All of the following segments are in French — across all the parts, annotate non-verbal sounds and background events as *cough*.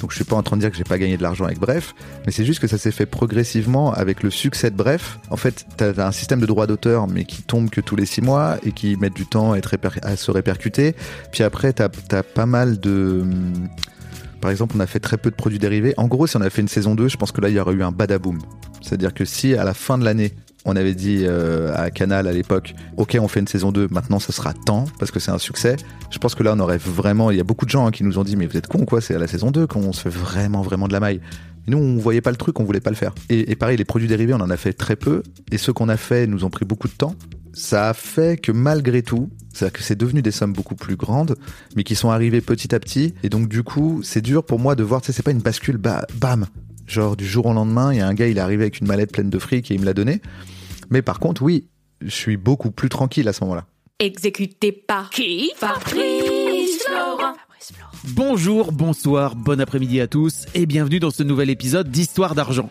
Donc je suis pas en train de dire que j'ai pas gagné de l'argent avec Bref, mais c'est juste que ça s'est fait progressivement avec le succès de Bref. En fait, tu un système de droit d'auteur, mais qui tombe que tous les six mois et qui met du temps à, se répercuter. Puis après, tu as, pas mal de... Par exemple, on a fait très peu de produits dérivés. En gros, si on avait fait une saison 2, je pense que là, il y aurait eu un badaboom. C'est-à-dire que si à la fin de l'année, on avait dit euh, à Canal à l'époque, ok, on fait une saison 2, maintenant ce sera temps, parce que c'est un succès, je pense que là, on aurait vraiment... Il y a beaucoup de gens hein, qui nous ont dit, mais vous êtes cons quoi, c'est à la saison 2 qu'on se fait vraiment, vraiment de la maille. Nous, on voyait pas le truc, on voulait pas le faire. Et, et pareil, les produits dérivés, on en a fait très peu, et ceux qu'on a fait nous ont pris beaucoup de temps. Ça a fait que malgré tout, c'est-à-dire que c'est devenu des sommes beaucoup plus grandes, mais qui sont arrivées petit à petit. Et donc, du coup, c'est dur pour moi de voir, tu sais, c'est pas une bascule, bah, bam, Genre du jour au lendemain, il y a un gars, il est arrivé avec une mallette pleine de fric et il me l'a donné. Mais par contre, oui, je suis beaucoup plus tranquille à ce moment-là. Exécuté par qui? Fabrice Florent. Bonjour, bonsoir, bon après-midi à tous et bienvenue dans ce nouvel épisode d'Histoire d'argent.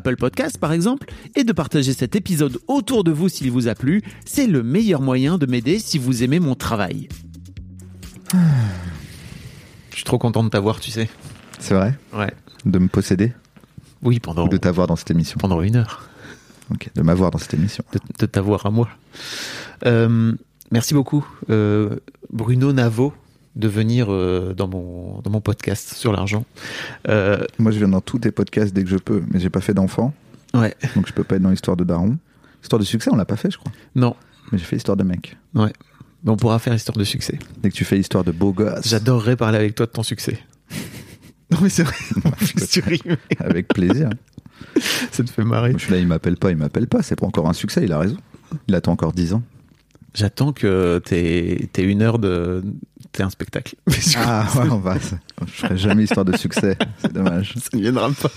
Podcasts par exemple, et de partager cet épisode autour de vous s'il vous a plu. C'est le meilleur moyen de m'aider si vous aimez mon travail. Je suis trop content de t'avoir, tu sais. C'est vrai? Ouais. De me posséder? Oui, pendant, ou de t'avoir dans cette émission? pendant une heure. Ok, de m'avoir dans cette émission. de, de t'avoir à moi. Euh, merci beaucoup, euh, Bruno Navo, de venir euh, dans, mon, dans mon podcast sur l'argent. Euh, Moi, je viens dans tous tes podcasts dès que je peux, mais j'ai pas fait d'enfant, ouais, donc je peux pas être dans l'histoire de Daron. Histoire de succès, on l'a pas fait, je crois. non, Mais j'ai fait histoire de mec. ouais. Mais on pourra faire histoire de succès. Dès que tu fais histoire de beau gosse, J'adorerais parler avec toi de ton succès. *laughs* Non mais c'est vrai, avec plaisir. ça te fait marrer. Moi, je suis là, il m'appelle pas, il m'appelle pas. C'est pas encore un succès, il a raison. Il attend encore 10 ans. J'attends que t'aies t'aies une heure de... T'aies un spectacle. *laughs* Ah ouais, on va. Je ferai jamais histoire de succès. *laughs* C'est dommage. Ça ne viendra pas.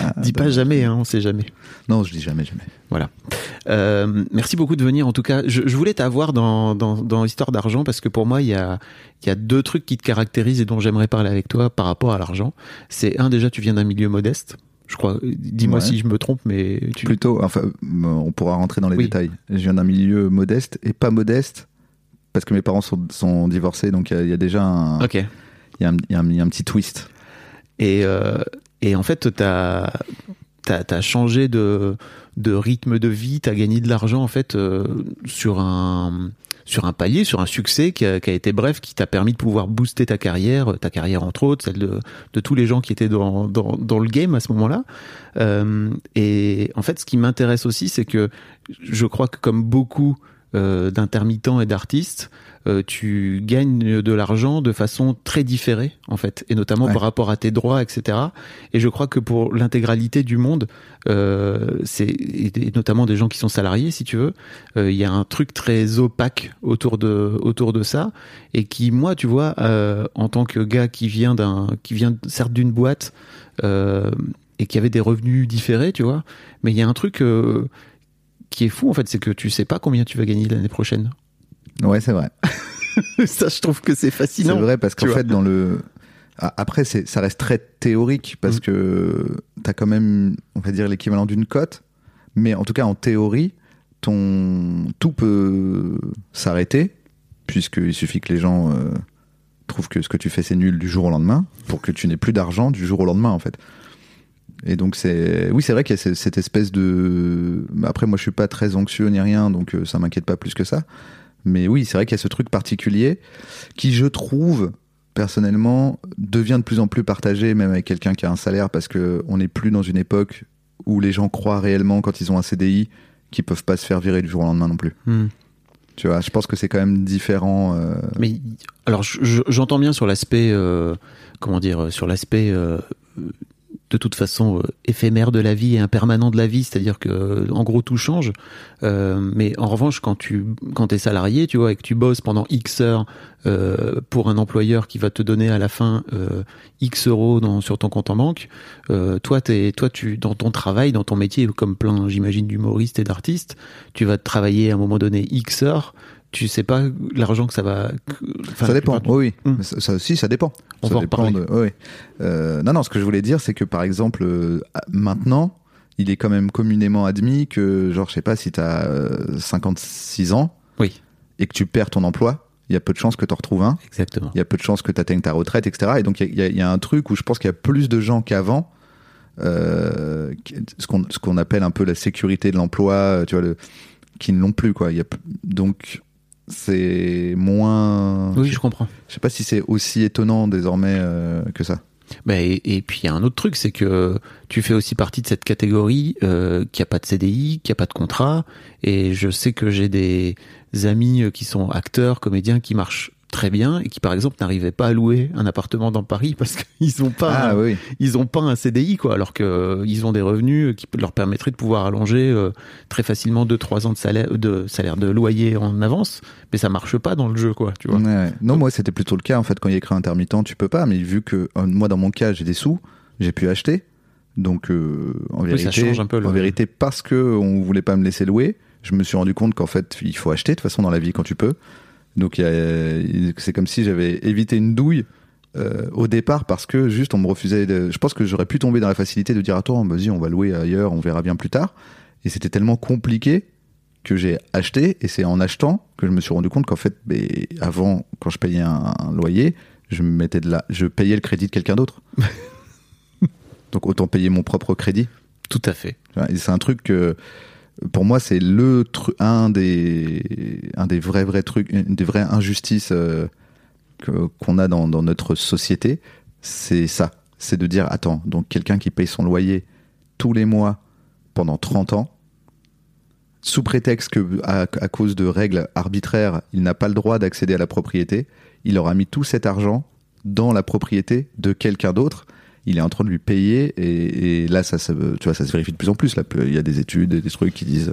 Ah, Dis pas jamais, hein, on sait jamais. Non, je dis jamais, jamais. Voilà. Euh, merci beaucoup de venir. En tout cas, je, je voulais t'avoir dans, dans, dans Histoire d'argent parce que pour moi, il y a, y a deux trucs qui te caractérisent et dont j'aimerais parler avec toi par rapport à l'argent. C'est un, déjà, tu viens d'un milieu modeste. Je crois. Dis-moi Ouais. si je me trompe, mais tu. Plutôt, enfin, on pourra rentrer dans les Oui. détails. Je viens d'un milieu modeste et pas modeste parce que mes parents sont, sont divorcés, donc il y a- il y, a déjà un, Ok. il y a un, il y a un- il y a un petit twist. Et, euh, et en fait, t'as as, as changé de, de rythme de vie, t'as gagné de l'argent en fait euh, sur un sur un palier, sur un succès qui a, qui a été bref, qui t'a permis de pouvoir booster ta carrière, ta carrière entre autres, celle de, de tous les gens qui étaient dans, dans, dans le game à ce moment-là. Euh, et en fait, ce qui m'intéresse aussi, c'est que je crois que comme beaucoup euh, d'intermittents et d'artistes, euh, tu gagnes de l'argent de façon très différée en fait, et notamment Ouais. par rapport à tes droits, etc. Et je crois que pour l'intégralité du monde, euh, c'est et notamment des gens qui sont salariés, si tu veux, il y a un truc très opaque autour de autour de ça, et qui moi, tu vois, en tant que gars qui vient d'un qui vient certes d'une boîte et qui avait des revenus différés, tu vois, mais il y a un truc qui est fou en fait, c'est que tu sais pas combien tu vas gagner l'année prochaine. Ouais, c'est vrai. *laughs* ça, je trouve que c'est C'est fascinant. vrai parce qu'en fait, dans le. Après, c'est- ça reste très théorique parce Mm. que tu as quand même, on va dire, l'équivalent d'une cote. Mais en tout cas, en théorie, ton... tout peut s'arrêter puisqu'il suffit que les gens euh, trouvent que ce que tu fais, c'est nul du jour au lendemain pour que tu n'aies plus d'argent du jour au lendemain, en fait. Et donc, c'est. Oui, c'est vrai qu'il y a ce- cette espèce de. Après, moi, je suis pas très anxieux ni rien, donc euh, ça m'inquiète pas plus que ça. Mais oui, c'est vrai qu'il y a ce truc particulier qui, je trouve, personnellement, devient de plus en plus partagé, même avec quelqu'un qui a un salaire, parce que on n'est plus dans une époque où les gens croient réellement quand ils ont un CDI qu'ils peuvent pas se faire virer du jour au lendemain non plus. Hmm. Tu vois, je pense que c'est quand même différent. euh, Mais alors, je- je- j'entends bien sur l'aspect, euh, comment dire, sur l'aspect euh, de toute façon euh, éphémère de la vie et impermanent de la vie, c'est-à-dire que euh, en gros tout change. Euh, mais en revanche, quand tu quand es salarié, tu vois, et que tu bosses pendant X heures euh, pour un employeur qui va te donner à la fin euh, X euros dans, sur ton compte en banque, euh, toi, t'es, toi, tu dans ton travail, dans ton métier, comme plein, j'imagine, d'humoristes et d'artistes, tu vas travailler à un moment donné X heures. Tu sais pas l'argent que ça va. enfin, ça dépend. tu- Oui. Hmm. Ça, ça aussi, ça dépend. On ça va en dépend de. oui. Euh, non, non. Ce que je voulais dire, c'est que par exemple, euh, maintenant, il est quand même communément admis que, genre, je sais pas, si t'as euh, 56 ans Oui. et que tu perds ton emploi, il y a peu de chances que tu en retrouves un. Exactement. Il y a peu de chances que tu atteignes ta retraite, etc. Et donc, il y a- y, y un truc où je pense qu'il y a plus de gens qu'avant. euh, ce qu'on qu'on appelle un peu la sécurité de l'emploi, tu vois, le, qui ne l'ont plus, quoi. Y a, donc, c'est moins. Oui, je comprends. Je sais pas si c'est aussi étonnant désormais euh, que ça. Bah, et, et puis il y a un autre truc, c'est que tu fais aussi partie de cette catégorie euh, qui a pas de CDI, qui a pas de contrat. Et je sais que j'ai des amis euh, qui sont acteurs, comédiens, qui marchent très bien et qui par exemple n'arrivaient pas à louer un appartement dans Paris parce qu'ils ont pas Ah un, oui. ils ont pas un CDI quoi alors que euh, ils ont des revenus qui leur permettraient de pouvoir allonger euh, très facilement 2 3 ans de salaire de salaire de loyer en avance mais ça marche pas dans le jeu quoi tu vois Ouais, ouais. Non, moi c'était plutôt le cas en fait quand il y a écrit intermittent, tu peux pas. Mais vu que euh, moi dans mon cas j'ai des sous, j'ai pu acheter. Donc euh, en Oui, vérité, un peu en vérité parce que on voulait pas me laisser louer, je me suis rendu compte qu'en fait il faut acheter de toute façon dans la vie quand tu peux. Donc c'est comme si j'avais évité une douille. euh, au départ parce que juste on me refusait de... je pense que j'aurais pu tomber dans la facilité de dire attends vas-y on va louer ailleurs on verra bien plus tard. Et c'était tellement compliqué que j'ai acheté et c'est en achetant que je me suis rendu compte qu'en fait ben, avant quand je payais un, un loyer je me mettais de la je payais le crédit de quelqu'un d'autre. *laughs* Donc autant payer mon propre crédit. Tout à fait. C'est un truc que pour moi c'est le un des un des vrais vrais trucs des vraies injustices euh, qu'on a dans, notre société c'est ça. C'est de dire attends donc quelqu'un qui paye son loyer tous les mois pendant 30 ans sous prétexte que à cause de règles arbitraires il n'a pas le droit d'accéder à la propriété il aura mis tout cet argent dans la propriété de quelqu'un d'autre il est en train de lui payer et, là ça, se tu vois ça se vérifie de plus en plus. Là il y a des études des trucs qui disent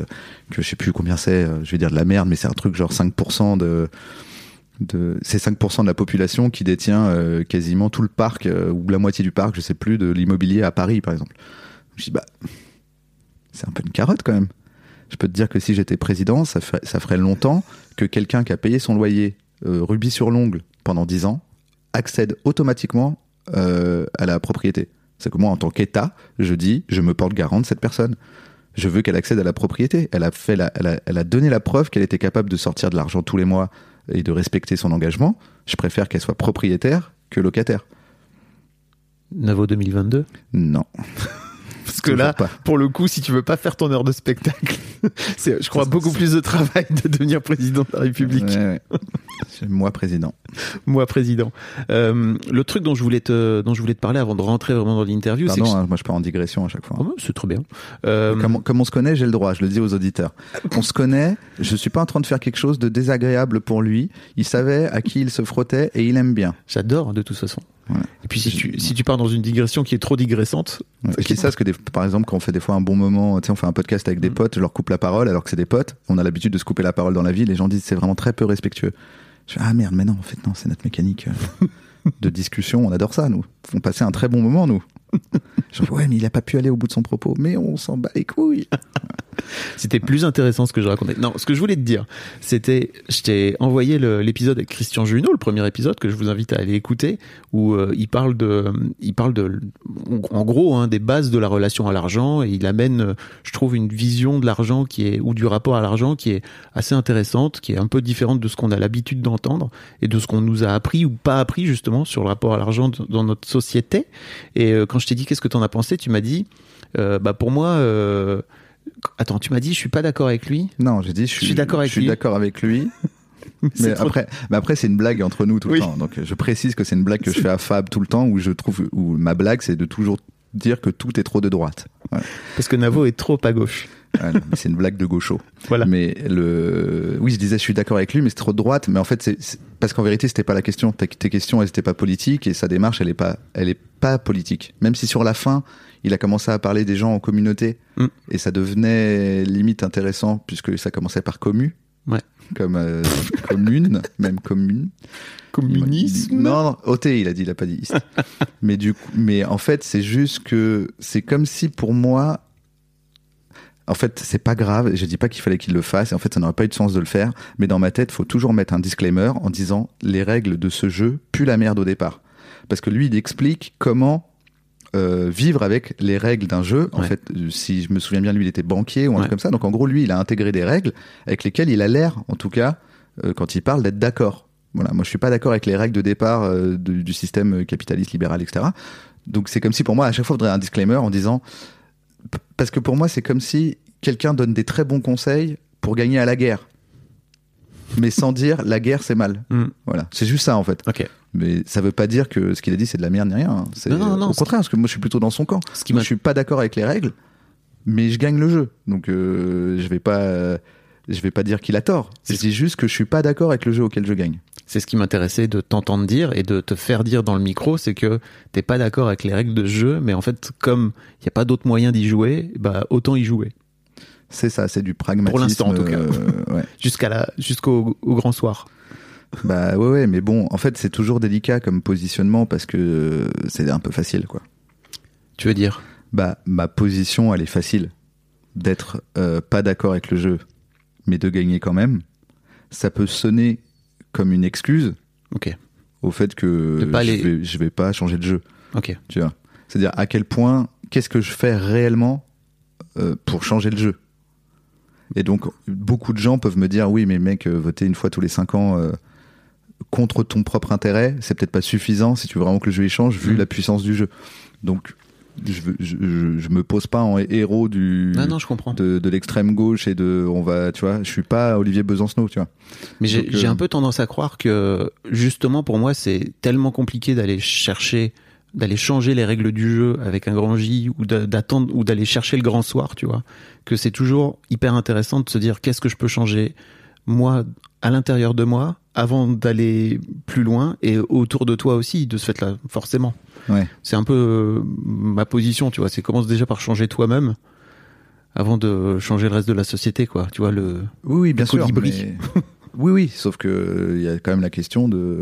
que je sais plus combien c'est euh, je vais dire de la merde mais c'est un truc genre 5% de de c'est 5% de la population qui détient euh, quasiment tout le parc euh, ou la moitié du parc je sais plus de l'immobilier à Paris par exemple. Je dis bah c'est un peu une carotte quand même. Je peux te dire que si j'étais président ça, ferait- ça ferait longtemps que quelqu'un qui a payé son loyer euh, rubis sur l'ongle pendant 10 ans accède automatiquement euh, à la propriété. C'est que moi, en tant qu'État, je dis, je me porte garant de cette personne. Je veux qu'elle accède à la propriété. Elle a, fait la- elle, a, elle a donné la preuve qu'elle était capable de sortir de l'argent tous les mois et de respecter son engagement. Je préfère qu'elle soit propriétaire que locataire. Navo 2022 Non. *laughs* parce que là pas. pour le coup si tu veux pas faire ton heure de spectacle *laughs* c'est je crois beaucoup plus de travail de devenir président de la République Ouais, ouais. C'est moi président. *laughs* moi président Euh, le truc dont je voulais te dont je voulais te parler avant de rentrer vraiment dans l'interview c'est hein, moi je pars en digression à chaque fois. Oh, c'est trop bien Euh, Comme, on- comme on se connaît, j'ai le droit, je le dis aux auditeurs. On se connaît, je suis pas en train de faire quelque chose de désagréable pour lui. Il savait à qui il se frottait et il aime bien. J'adore de toute façon. Et puis si tu, si tu pars dans une digression qui est trop digressante, Ouais. Je dis ça parce que des- par exemple quand on fait des fois un bon moment, tu sais, on fait un podcast avec des potes, je leur coupe la parole alors que c'est des potes. On a l'habitude de se couper la parole dans la vie. Les gens disent c'est vraiment très peu respectueux. Je fais, ah merde, mais non, en fait non, c'est notre mécanique euh, *laughs* de discussion. On adore ça, nous. On passait un très bon moment, nous. Je fais, ouais, mais il a pas pu aller au bout de son propos. Mais on s'en bat les couilles. *laughs* c'était plus intéressant ce que je racontais. Non, ce que je voulais te dire, c'était, je t'ai envoyé l'épisode avec Christian Junot, le premier épisode que je vous invite à aller écouter, où euh, il parle de, il parle de, en gros, hein, des bases de la relation à l'argent et il amène, je trouve, une vision de l'argent qui est ou du rapport à l'argent qui est assez intéressante, qui est un peu différente de ce qu'on a l'habitude d'entendre et de ce qu'on nous a appris ou pas appris justement sur le rapport à l'argent dans notre société. Et euh, quand je t'ai dit qu'est-ce que t'en as pensé, tu m'as dit, euh, bah pour moi. Euh, Attends, tu m'as dit, je suis pas d'accord avec lui? Non, j'ai dit, je suis, d'accord avec je suis lui. d'accord avec lui. *laughs* Mais après, mais après c'est une blague entre nous tout Oui. le temps. Donc je précise que c'est une blague que je fais à Fab tout le temps où je trouve où ma blague c'est de toujours dire que tout est trop de droite. Parce que Navo est trop à gauche. Mais c'est une blague de gaucho. Voilà. Mais le, oui, je disais, je suis d'accord avec lui, mais c'est trop de droite. Mais en fait, c'est parce qu'en vérité, c'était pas la question. Tes, tes questions, elles étaient pas politiques et sa démarche, elle est pas, elle est pas politique. Même si sur la fin, il a commencé à parler des gens en communauté Mm. et ça devenait limite intéressant puisque ça commençait par commu. Ouais. Comme euh, commune, *laughs* même commune. Communisme. Non, non, OT, il a dit, il a pas dit. *laughs* mais du coup, mais en fait, c'est juste que c'est comme si pour moi, en fait, c'est pas grave. Je dis pas qu'il fallait qu'il le fasse. Et en fait, ça n'aurait pas eu de sens de le faire. Mais dans ma tête, faut toujours mettre un disclaimer en disant les règles de ce jeu puent la merde au départ. Parce que lui, il explique comment euh, vivre avec les règles d'un jeu. En Ouais. fait, si je me souviens bien, lui, il était banquier ou un Ouais. truc comme ça. Donc en gros, lui, il a intégré des règles avec lesquelles il a l'air, en tout cas, euh, quand il parle, d'être d'accord. Voilà, moi, je suis pas d'accord avec les règles de départ euh, du, du système capitaliste libéral, etc. Donc c'est comme si pour moi, à chaque fois, il faudrait un disclaimer en disant parce que pour moi, c'est comme si quelqu'un donne des très bons conseils pour gagner à la guerre. Mais sans *laughs* dire la guerre c'est mal. Mm. Voilà, c'est juste ça en fait. Mais ça veut pas dire que ce qu'il a dit c'est de la merde ni rien. hein. C'est Non, non, non, au contraire, parce que moi je suis plutôt dans son camp. Ce qui Moi, je suis pas d'accord avec les règles, mais je gagne le jeu. Donc euh, je vais pas, je vais pas dire qu'il a tort. Je C'est- dis juste que je suis pas d'accord avec le jeu auquel je gagne. C'est ce qui m'intéressait de t'entendre dire et de te faire dire dans le micro, c'est que t'es pas d'accord avec les règles de jeu, mais en fait, comme il n'y a pas d'autre moyen d'y jouer, bah autant y jouer. C'est ça, c'est du pragmatisme. Pour l'instant, en tout cas. euh, ouais. *laughs* Jusqu'à la, jusqu'au au grand soir. Bah ouais, ouais, mais bon, en fait c'est toujours délicat comme positionnement parce que c'est un peu facile quoi. Tu veux dire? Bah ma position elle est facile d'être euh, pas d'accord avec le jeu, mais de gagner quand même. Ça peut sonner comme une excuse Ok, au fait que je, aller- vais, je vais pas changer de jeu. ok. Tu vois C'est-à-dire à quel point, qu'est-ce que je fais réellement euh, pour changer le jeu? Et donc, beaucoup de gens peuvent me dire oui, mais mec, euh, voter une fois tous les cinq ans euh, contre ton propre intérêt, c'est peut-être pas suffisant si tu veux vraiment que le jeu y change, vu Mhm. la puissance du jeu. Donc, je, veux- je, je, je me pose pas en héros du. Non, non, je comprends. de, de l'extrême gauche et de on va tu vois je suis pas Olivier Besancenot tu vois Mais j'ai euh, j'ai un peu tendance à croire que justement pour moi c'est tellement compliqué d'aller chercher, d'aller changer les règles du jeu avec un grand J ou d'a- d'attendre ou d'aller chercher le grand soir, tu vois, que c'est toujours hyper intéressant de se dire qu'est-ce que je peux changer moi à l'intérieur de moi avant d'aller plus loin et autour de toi aussi de ce fait-là forcément. ouais C'est un peu euh, ma position, tu vois. C'est commence déjà par changer toi-même avant de changer le reste de la société, quoi. Tu vois le. oui oui bien Le sûr mais- *laughs* oui oui sauf que euh, il y a quand même la question de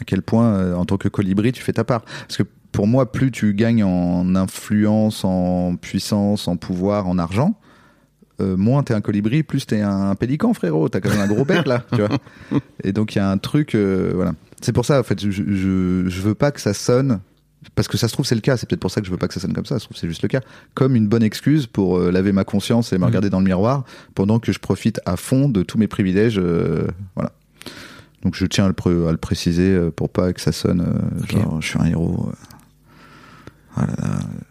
à quel point euh, en tant que colibri tu fais ta part parce que pour moi plus tu gagnes en influence en puissance en pouvoir en argent euh, moins t'es un colibri, plus t'es un pélican, frérot. T'as quand même un gros bec là, tu vois. *laughs* Et donc il y a un truc, euh, voilà. C'est pour ça, en fait, je, je, je veux pas que ça sonne, parce que ça se trouve c'est le cas. C'est peut-être pour ça que je veux pas que ça sonne comme ça. Ça se trouve c'est juste le cas, comme une bonne excuse pour euh, laver ma conscience et me Mhm. regarder dans le miroir pendant que je profite à fond de tous mes privilèges, voilà. Donc je tiens à le, pré- à le préciser pour pas que ça sonne genre je suis un héros. Voilà,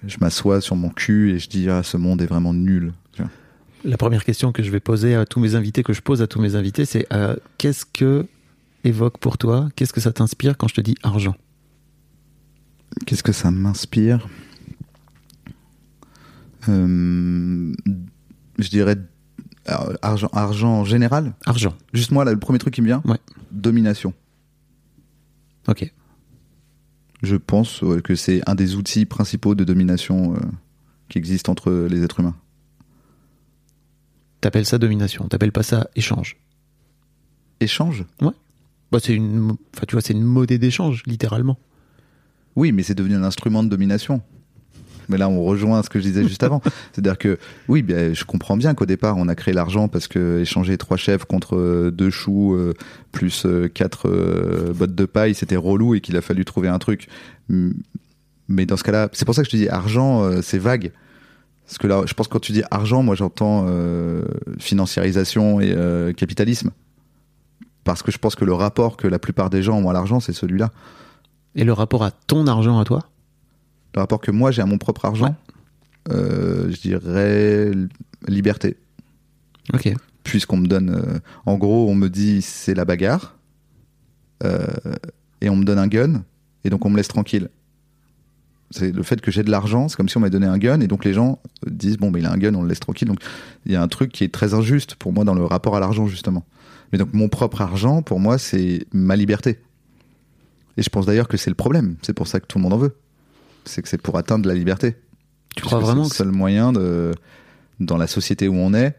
je m'assois sur mon cul et je dis ah ce monde est vraiment nul. La première question que je vais poser à tous mes invités, que je pose à tous mes invités, c'est euh, qu'est-ce que évoque pour toi, qu'est-ce que ça t'inspire quand je te dis argent? Qu'est-ce que ça m'inspire? Euh, Je dirais argent, argent en général? Argent. Juste moi, là, le premier truc qui me vient, Ouais. domination. Ok. Je pense que c'est un des outils principaux de domination euh, qui existent entre les êtres humains. T'appelles ça domination. T'appelles pas ça échange. Échange? Bah, c'est une, enfin, tu vois, c'est une monnaie d'échange, littéralement. Oui, mais c'est devenu un instrument de domination. Mais là, on rejoint ce que je disais juste avant. *laughs* C'est-à-dire que, oui, bien, je comprends bien qu'au départ, on a créé l'argent parce que échanger trois chèvres contre euh, deux choux euh, plus euh, quatre euh, bottes de paille, c'était relou et qu'il a fallu trouver un truc. Mais dans ce cas-là, c'est pour ça que je te dis argent, euh, c'est vague. Parce que là, je pense que quand tu dis argent, moi j'entends euh, financiarisation et euh, capitalisme. Parce que je pense que le rapport que la plupart des gens ont à l'argent, c'est celui-là. Et le rapport à ton argent à toi? Le rapport que moi j'ai à mon propre argent, euh, je dirais liberté, Ok. puisqu'on me donne, en gros, on me dit c'est la bagarre, et on me donne un gun, et donc on me laisse tranquille. C'est le fait que j'ai de l'argent, c'est comme si on m'avait donné un gun, et donc les gens disent bon, mais il a un gun, on le laisse tranquille. Donc il y a un truc qui est très injuste pour moi dans le rapport à l'argent justement. Mais donc mon propre argent, pour moi, c'est ma liberté. Et je pense d'ailleurs que c'est le problème. C'est pour ça que tout le monde en veut. C'est que c'est pour atteindre la liberté. Tu crois Puisque vraiment c'est que le seul moyen de, dans la société où on est,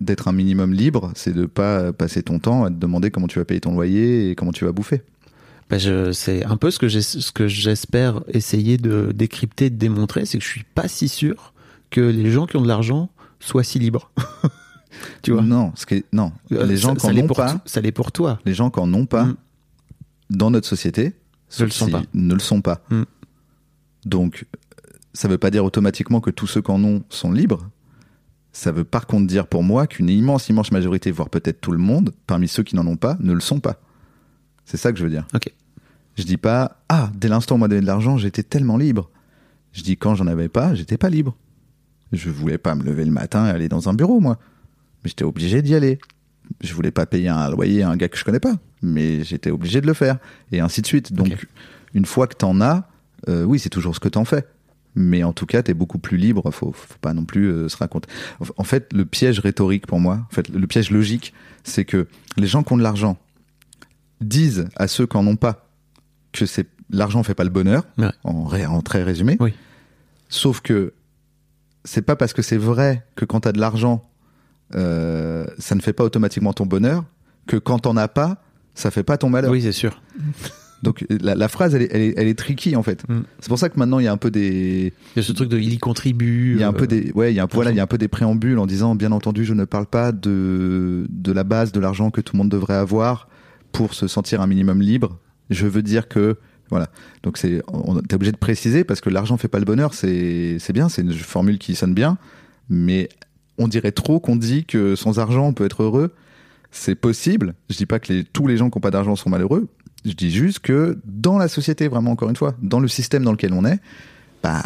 d'être un minimum libre, c'est de pas passer ton temps à te demander comment tu vas payer ton loyer et comment tu vas bouffer. Bah, je, c'est un peu ce que j'ai, ce que j'espère essayer de décrypter, de démontrer, c'est que je suis pas si sûr que les gens qui ont de l'argent soient si libres. *laughs* tu vois? Non, ce qui est- non. Euh, les gens qui ça en l'est ont pas, ça l'est pour toi. les gens qui en ont pas Mm. dans notre société, Ne le sont pas. Ne le sont pas. Mm. Donc, ça veut pas dire automatiquement que tous ceux qui en ont sont libres. Ça veut par contre dire pour moi qu'une immense, immense majorité, voire peut-être tout le monde, parmi ceux qui n'en ont pas, ne le sont pas. C'est ça que je veux dire. Ok. Je dis pas, ah, dès l'instant où on m'a donné de l'argent, j'étais tellement libre. Je dis, quand j'en avais pas, j'étais pas libre. Je voulais pas me lever le matin et aller dans un bureau, moi. Mais j'étais obligé d'y aller. Je voulais pas payer un loyer à un gars que je connais pas. Mais j'étais obligé de le faire. Et ainsi de suite. Donc, une fois que t'en as, euh, oui, c'est toujours ce que t'en fais. Mais en tout cas, t'es beaucoup plus libre. Faut, faut pas non plus euh, se raconter. En- En fait, le piège rhétorique pour moi, en fait, le piège logique, c'est que les gens qui ont de l'argent disent à ceux qui en ont pas que c'est l'argent fait pas le bonheur, Ouais. en, ré- en très résumé. Oui. Sauf que c'est pas parce que c'est vrai que quand t'as de l'argent, euh, ça ne fait pas automatiquement ton bonheur, que quand t'en as pas, ça fait pas ton malheur. Oui, c'est sûr. Donc la, la phrase, elle est, elle, est, elle est tricky en fait. Mm. C'est pour ça que maintenant il y a un peu des, Il y a ce truc de il y contribue. il y a un euh, peu des, ouais, il y a un, voilà, il y a un peu des préambules en disant, bien entendu, je ne parle pas de de la base de l'argent que tout le monde devrait avoir pour se sentir un minimum libre. Je veux dire que voilà. Donc c'est, t'es obligé de préciser parce que l'argent fait pas le bonheur. C'est c'est bien, c'est une formule qui sonne bien, mais on dirait trop qu'on dit que sans argent on peut être heureux. C'est possible. Je dis pas que tous les gens qui n'ont pas d'argent sont malheureux. Je dis juste que dans la société, vraiment encore une fois, dans le système dans lequel on est, bah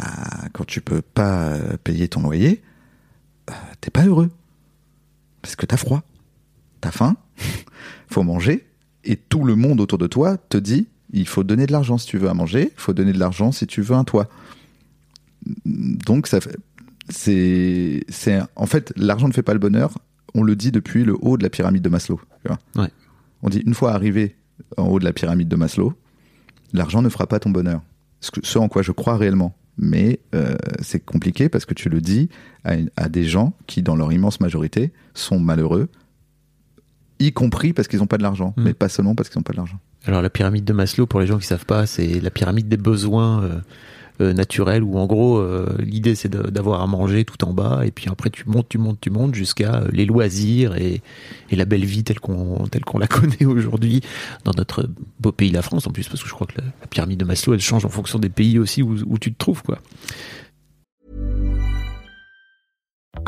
quand tu peux pas euh, payer ton loyer, euh, t'es pas heureux parce que t'as froid, t'as faim, *laughs* faut manger et tout le monde autour de toi te dit il faut donner de l'argent si tu veux à manger, il faut donner de l'argent si tu veux un toit. Donc ça fait c'est c'est en fait l'argent ne fait pas le bonheur. On le dit depuis le haut de la pyramide de Maslow. tu vois. Ouais. On dit une fois arrivé en haut de la pyramide de Maslow, l'argent ne fera pas ton bonheur. Ce, que- ce en quoi je crois réellement. Mais euh, c'est compliqué parce que tu le dis à des gens qui, dans leur immense majorité, sont malheureux, y compris parce qu'ils n'ont pas de l'argent, Mm. mais pas seulement parce qu'ils n'ont pas de l'argent. Alors la pyramide de Maslow, pour les gens qui savent pas, c'est la pyramide des besoins euh, euh, naturels où en gros euh, l'idée c'est d'avoir à manger tout en bas et puis après tu montes, tu montes, tu montes jusqu'à les loisirs et, et la belle vie telle qu'on telle qu'on la *laughs* connaît aujourd'hui dans notre beau pays la France en plus parce que je crois que la, la pyramide de Maslow elle change en fonction des pays aussi où, où tu te trouves quoi.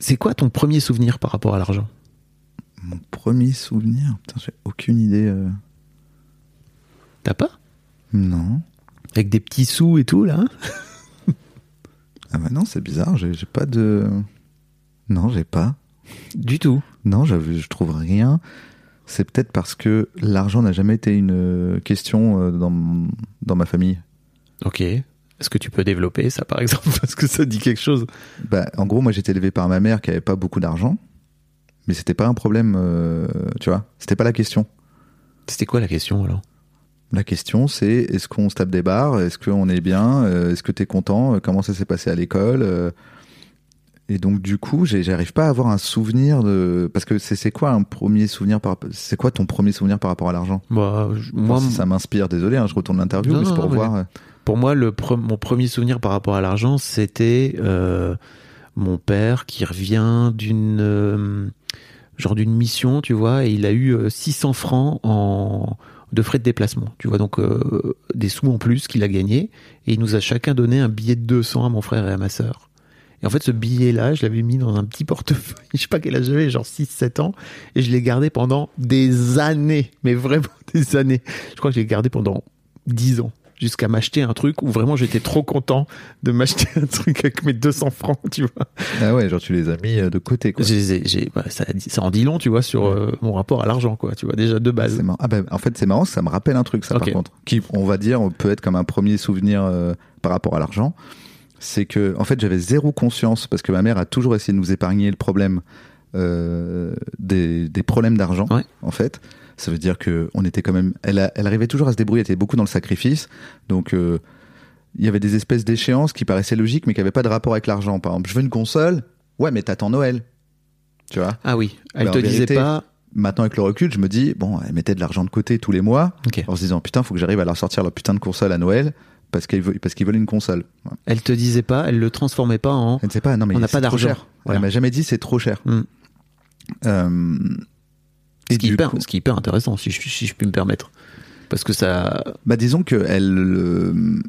C'est quoi ton premier souvenir par rapport à l'argent? Mon premier souvenir, putain, j'ai aucune idée. euh. T'as pas? Non. Avec des petits sous et tout là hein? Ah bah non, c'est bizarre, j'ai pas de. Non, j'ai pas. Du tout. Non, je trouve rien. C'est peut-être parce que l'argent n'a jamais été une euh, question euh, dans, dans ma famille. Ok. Est-ce que tu peux développer ça, par exemple *laughs* Parce que ça dit quelque chose? Bah, en gros, moi, j'étais élevé par ma mère qui avait pas beaucoup d'argent, mais c'était pas un problème, euh, tu vois. C'était pas la question. C'était quoi la question alors? La question, c'est est-ce qu'on se tape des barres? Est-ce qu'on est bien? Euh, Est-ce que t'es content? Euh, Comment ça s'est passé à l'école? Euh, Et donc, du coup, j'arrive pas à avoir un souvenir de. Parce que c'est quoi un premier souvenir par. C'est quoi ton premier souvenir par rapport à l'argent? Bah, Enfin, Moi, ça m'inspire, désolé, hein, je retourne l'interview, mais c'est pour voir. Pour moi, le mon premier souvenir par rapport à l'argent, c'était euh, mon père qui revient d'une euh, genre d'une mission, tu vois, et il a eu euh, 600 francs en de frais de déplacement, tu vois, donc euh, des sous en plus qu'il a gagné, et il nous a chacun donné un billet de 200 à mon frère et à ma sœur. Et en fait, ce billet-là, je l'avais mis dans un petit portefeuille, *laughs* je sais pas quel âge j'avais, genre 6-7 ans, et je l'ai gardé pendant des années, mais vraiment *laughs* des années. Je crois que je l'ai gardé pendant 10 ans jusqu'à m'acheter un truc où vraiment j'étais trop content de m'acheter un truc avec mes 200 francs, tu vois. Ah ouais, genre tu les as mis euh, de côté, quoi. J'ai- bah, ça, ça en dit long, tu vois, sur euh, mon rapport à l'argent, quoi, tu vois, déjà de base. Ah ben, en fait, c'est marrant, ça me rappelle un truc, ça, Ok. par contre. Qui, on va dire, peut être comme un premier souvenir euh, par rapport à l'argent. C'est que, en fait, j'avais zéro conscience, parce que ma mère a toujours essayé de nous épargner le problème euh, des, des problèmes d'argent, Ouais. en fait. Ça veut dire que on était quand même. Elle, a- elle arrivait toujours à se débrouiller, elle était beaucoup dans le sacrifice. Donc, euh, il y avait des espèces d'échéances qui paraissaient logiques, mais qui n'avaient pas de rapport avec l'argent. Par exemple, je veux une console. Ouais, mais t'attends Noël. Tu vois? Ah oui, elle Mais te disait pas. Maintenant, avec le recul, je me dis, bon, elle mettait de l'argent de côté tous les mois, Ok. en se disant, putain, faut que j'arrive à leur sortir leur putain de console à Noël, parce qu'ils veulent, une console. Ouais. Elle te disait pas, elle le transformait pas en. Elle ne sait pas, non, mais On n'a pas trop d'argent. cher. Voilà. Elle m'a jamais dit, c'est trop cher. Euh, Ce qui, hyper, coup- ce qui est hyper intéressant, si je, si je puis me permettre. Parce que ça. Bah, disons que elle, euh,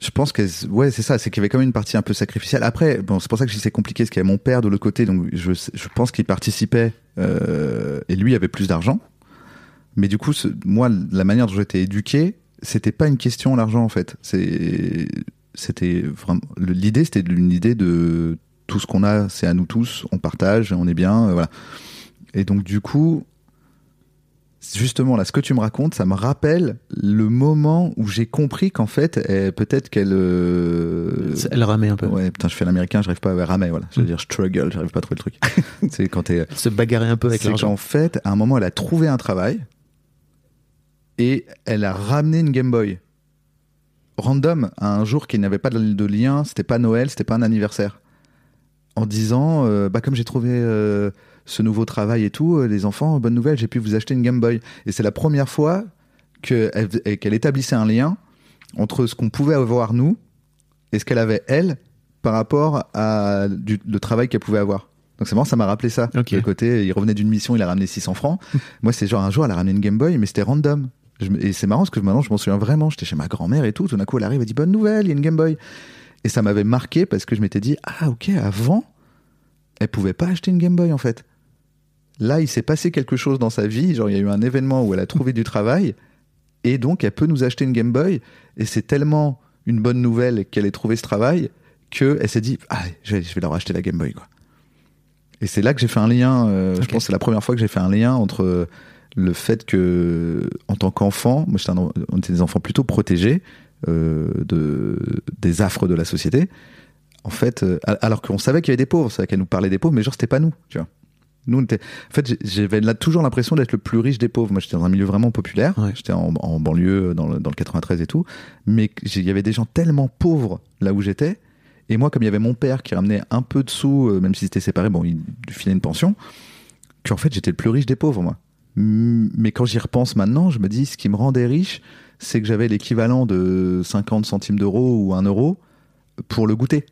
je pense que, ouais, c'est ça, c'est qu'il y avait quand même une partie un peu sacrificielle. Après, bon, c'est pour ça que c'est compliqué, parce qu'il y a mon père de l'autre côté, donc je, je pense qu'il participait, euh, et lui avait plus d'argent. Mais du coup, ce- moi, la manière dont j'étais éduqué, c'était pas une question l'argent en fait. C'est, c'était l'idée, c'était une idée de tout ce qu'on a, c'est à nous tous, on partage, on est bien, euh, voilà. Et donc du coup, justement là, ce que tu me racontes, ça me rappelle le moment où j'ai compris qu'en fait, eh, peut-être qu'elle, euh, Elle ramait un peu. ouais, putain, je fais l'américain, j'arrive pas à ramer, voilà. Je veux dire struggle, j'arrive pas à trouver le truc. *laughs* c'est quand t'es Elle se bagarrait un peu avec c'est l'argent. qu'en fait, à un moment, elle a trouvé un travail et elle a ramené une Game Boy. Random, à un jour qui n'avait pas de, de lien, c'était pas Noël, c'était pas un anniversaire. En disant, euh, bah comme j'ai trouvé euh, ce nouveau travail et tout, euh, les enfants, bonne nouvelle, j'ai pu vous acheter une Game Boy. Et c'est la première fois que elle- qu'elle établissait un lien entre ce qu'on pouvait avoir nous et ce qu'elle avait elle par rapport à du, le travail qu'elle pouvait avoir. Donc c'est marrant, ça m'a rappelé ça. Le côté, il revenait d'une mission, il a ramené 600 francs. *laughs* Moi, c'est genre un jour, elle a ramené une Game Boy, mais c'était random. Je et c'est marrant parce que maintenant, je m'en souviens vraiment. J'étais chez ma grand-mère et tout. Tout d'un coup, elle arrive, elle dit bonne nouvelle, il y a une Game Boy. Et ça m'avait marqué parce que je m'étais dit ah ok, avant, elle pouvait pas acheter une Game Boy en fait. Là, il s'est passé quelque chose dans sa vie. Genre, il y a eu un événement où elle a trouvé du travail et donc elle peut nous acheter une Game Boy. Et c'est tellement une bonne nouvelle qu'elle ait trouvé ce travail que elle s'est dit ah, je vais, je vais leur acheter la Game Boy quoi. Et c'est là que j'ai fait un lien. euh, Je pense que c'est la première fois que j'ai fait un lien entre le fait que, en tant qu'enfant, moi, j'étais un on était des enfants plutôt protégés euh, de, des affres de la société. En fait, euh, alors qu'on savait qu'il y avait des pauvres, c'est vrai qu'elle nous parlait des pauvres, mais genre c'était pas nous, tu vois. Nous, on était... En fait, j'avais là toujours l'impression d'être le plus riche des pauvres. Moi, j'étais dans un milieu vraiment populaire. Ouais. J'étais en, en banlieue, dans le, dans le 93 et tout. Mais il y avait des gens tellement pauvres là où j'étais. Et moi, comme il y avait mon père qui ramenait un peu de sous, euh, même s'ils étaient séparés, bon, il filait une pension, qu'en fait, j'étais le plus riche des pauvres, moi. Mais quand j'y repense maintenant, je me dis, ce qui me rendait riche, c'est que j'avais l'équivalent de 50 centimes d'euros ou 1 euro pour le goûter.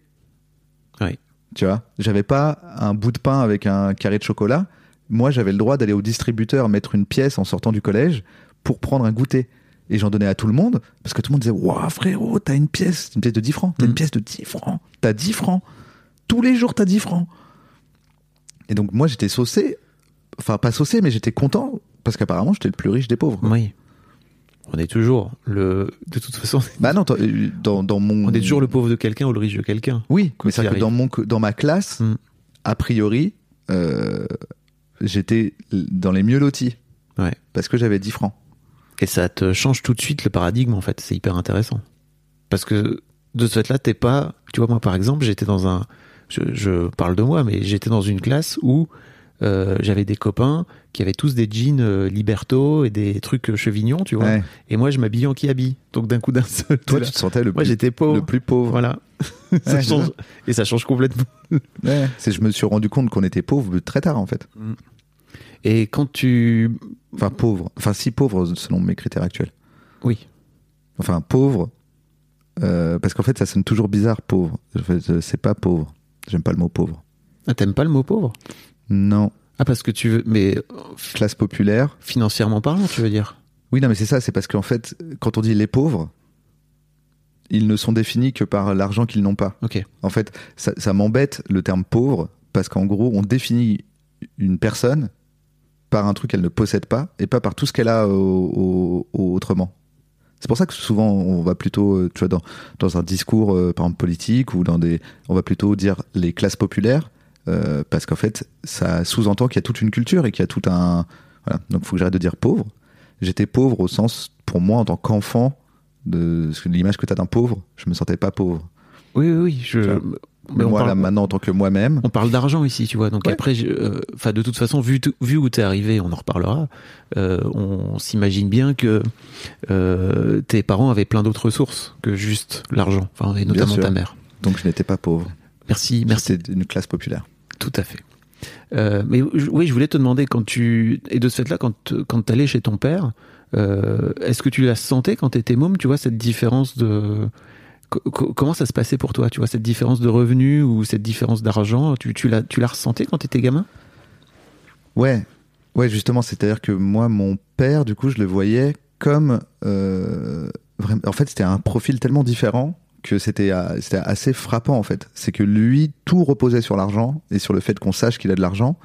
Tu vois, j'avais pas un bout de pain avec un carré de chocolat. Moi, j'avais le droit d'aller au distributeur mettre une pièce en sortant du collège pour prendre un goûter. Et j'en donnais à tout le monde parce que tout le monde disait Waouh, frérot, t'as une pièce, une pièce de 10 francs, t'as Mm. une pièce de 10 francs, t'as 10 francs. Tous les jours, t'as 10 francs. Et donc, moi, j'étais saucé, enfin, pas saucé, mais j'étais content parce qu'apparemment, j'étais le plus riche des pauvres. quoi. Oui. On est toujours le. De toute façon, Bah non, t'en- dans, dans mon. on est toujours le pauvre de quelqu'un ou le riche de quelqu'un. Oui, mais c'est que dans, mon, dans ma classe, Mm. a priori, euh, j'étais dans les mieux lotis. Ouais. Parce que j'avais 10 francs. Et ça te change tout de suite le paradigme, en fait. C'est hyper intéressant. Parce que de ce fait-là, t'es pas. Tu vois, moi, par exemple, j'étais dans un. Je, je parle de moi, mais j'étais dans une classe où euh, j'avais des copains qui avaient tous des jeans euh, Liberto et des trucs euh, chevignons, tu vois. Ouais. Et moi, je m'habillais en qui-habille. Donc d'un coup d'un seul. Toi, tu te sentais le Moi, plus, j'étais pauvre. le plus pauvre. Voilà. *laughs* ça Ouais, change. c'est Et ça change complètement. *laughs* Ouais. C'est, je me suis rendu compte qu'on était pauvre très tard, en fait. Et quand tu. Enfin, pauvre. Enfin, si pauvre, selon mes critères actuels. Oui. Enfin, pauvre. euh, parce qu'en fait, ça sonne toujours bizarre, pauvre. En fait, c'est pas pauvre. J'aime pas le mot pauvre. Ah, T'aimes pas le mot pauvre? Non. Ah, parce que tu veux. Mais euh, Classe populaire. financièrement parlant, tu veux dire? Oui, non, mais c'est ça. C'est parce qu'en fait, quand on dit les pauvres, ils ne sont définis que par l'argent qu'ils n'ont pas. Ok. En fait, ça, ça m'embête le terme pauvre parce qu'en gros, on définit une personne par un truc qu'elle ne possède pas et pas par tout ce qu'elle a au- au- au- autrement. C'est pour ça que souvent on va plutôt, euh, tu vois, dans, dans un discours, euh, par exemple politique ou dans des, on va plutôt dire les classes populaires euh, parce qu'en fait, ça sous-entend qu'il y a toute une culture et qu'il y a tout un, voilà. Donc, il faut que j'arrête de dire pauvre. J'étais pauvre au sens, pour moi, en tant qu'enfant, de l'image que tu as d'un pauvre, je me sentais pas pauvre. Oui, oui, oui. Je... Mais moi, parle- là, maintenant, en tant que moi-même, On parle d'argent ici, tu vois. Donc Ouais. après, euh, enfin, de toute façon, vu, vu où t'es arrivé, on en reparlera. euh, on s'imagine bien que euh, tes parents avaient plein d'autres ressources que juste l'argent. Enfin, et notamment ta mère. donc je n'étais pas pauvre. Merci, merci. C'était une classe populaire. Tout à fait. Euh, mais oui, je voulais te demander quand tu et de ce fait-là, quand quand t'allais chez ton père, euh, est-ce que tu la sentais quand t'étais môme, tu vois cette différence de co- co- comment ça se passait pour toi, tu vois cette différence de revenus ou cette différence d'argent, tu tu l'as ressenti quand t'étais gamin? Ouais, ouais, justement, c'est-à-dire que moi, mon père, du coup, je le voyais comme euh. En fait, c'était un profil tellement différent que c'était euh, c'était assez frappant en fait. C'est que lui, tout reposait sur l'argent et sur le fait qu'on sache qu'il a de l'argent.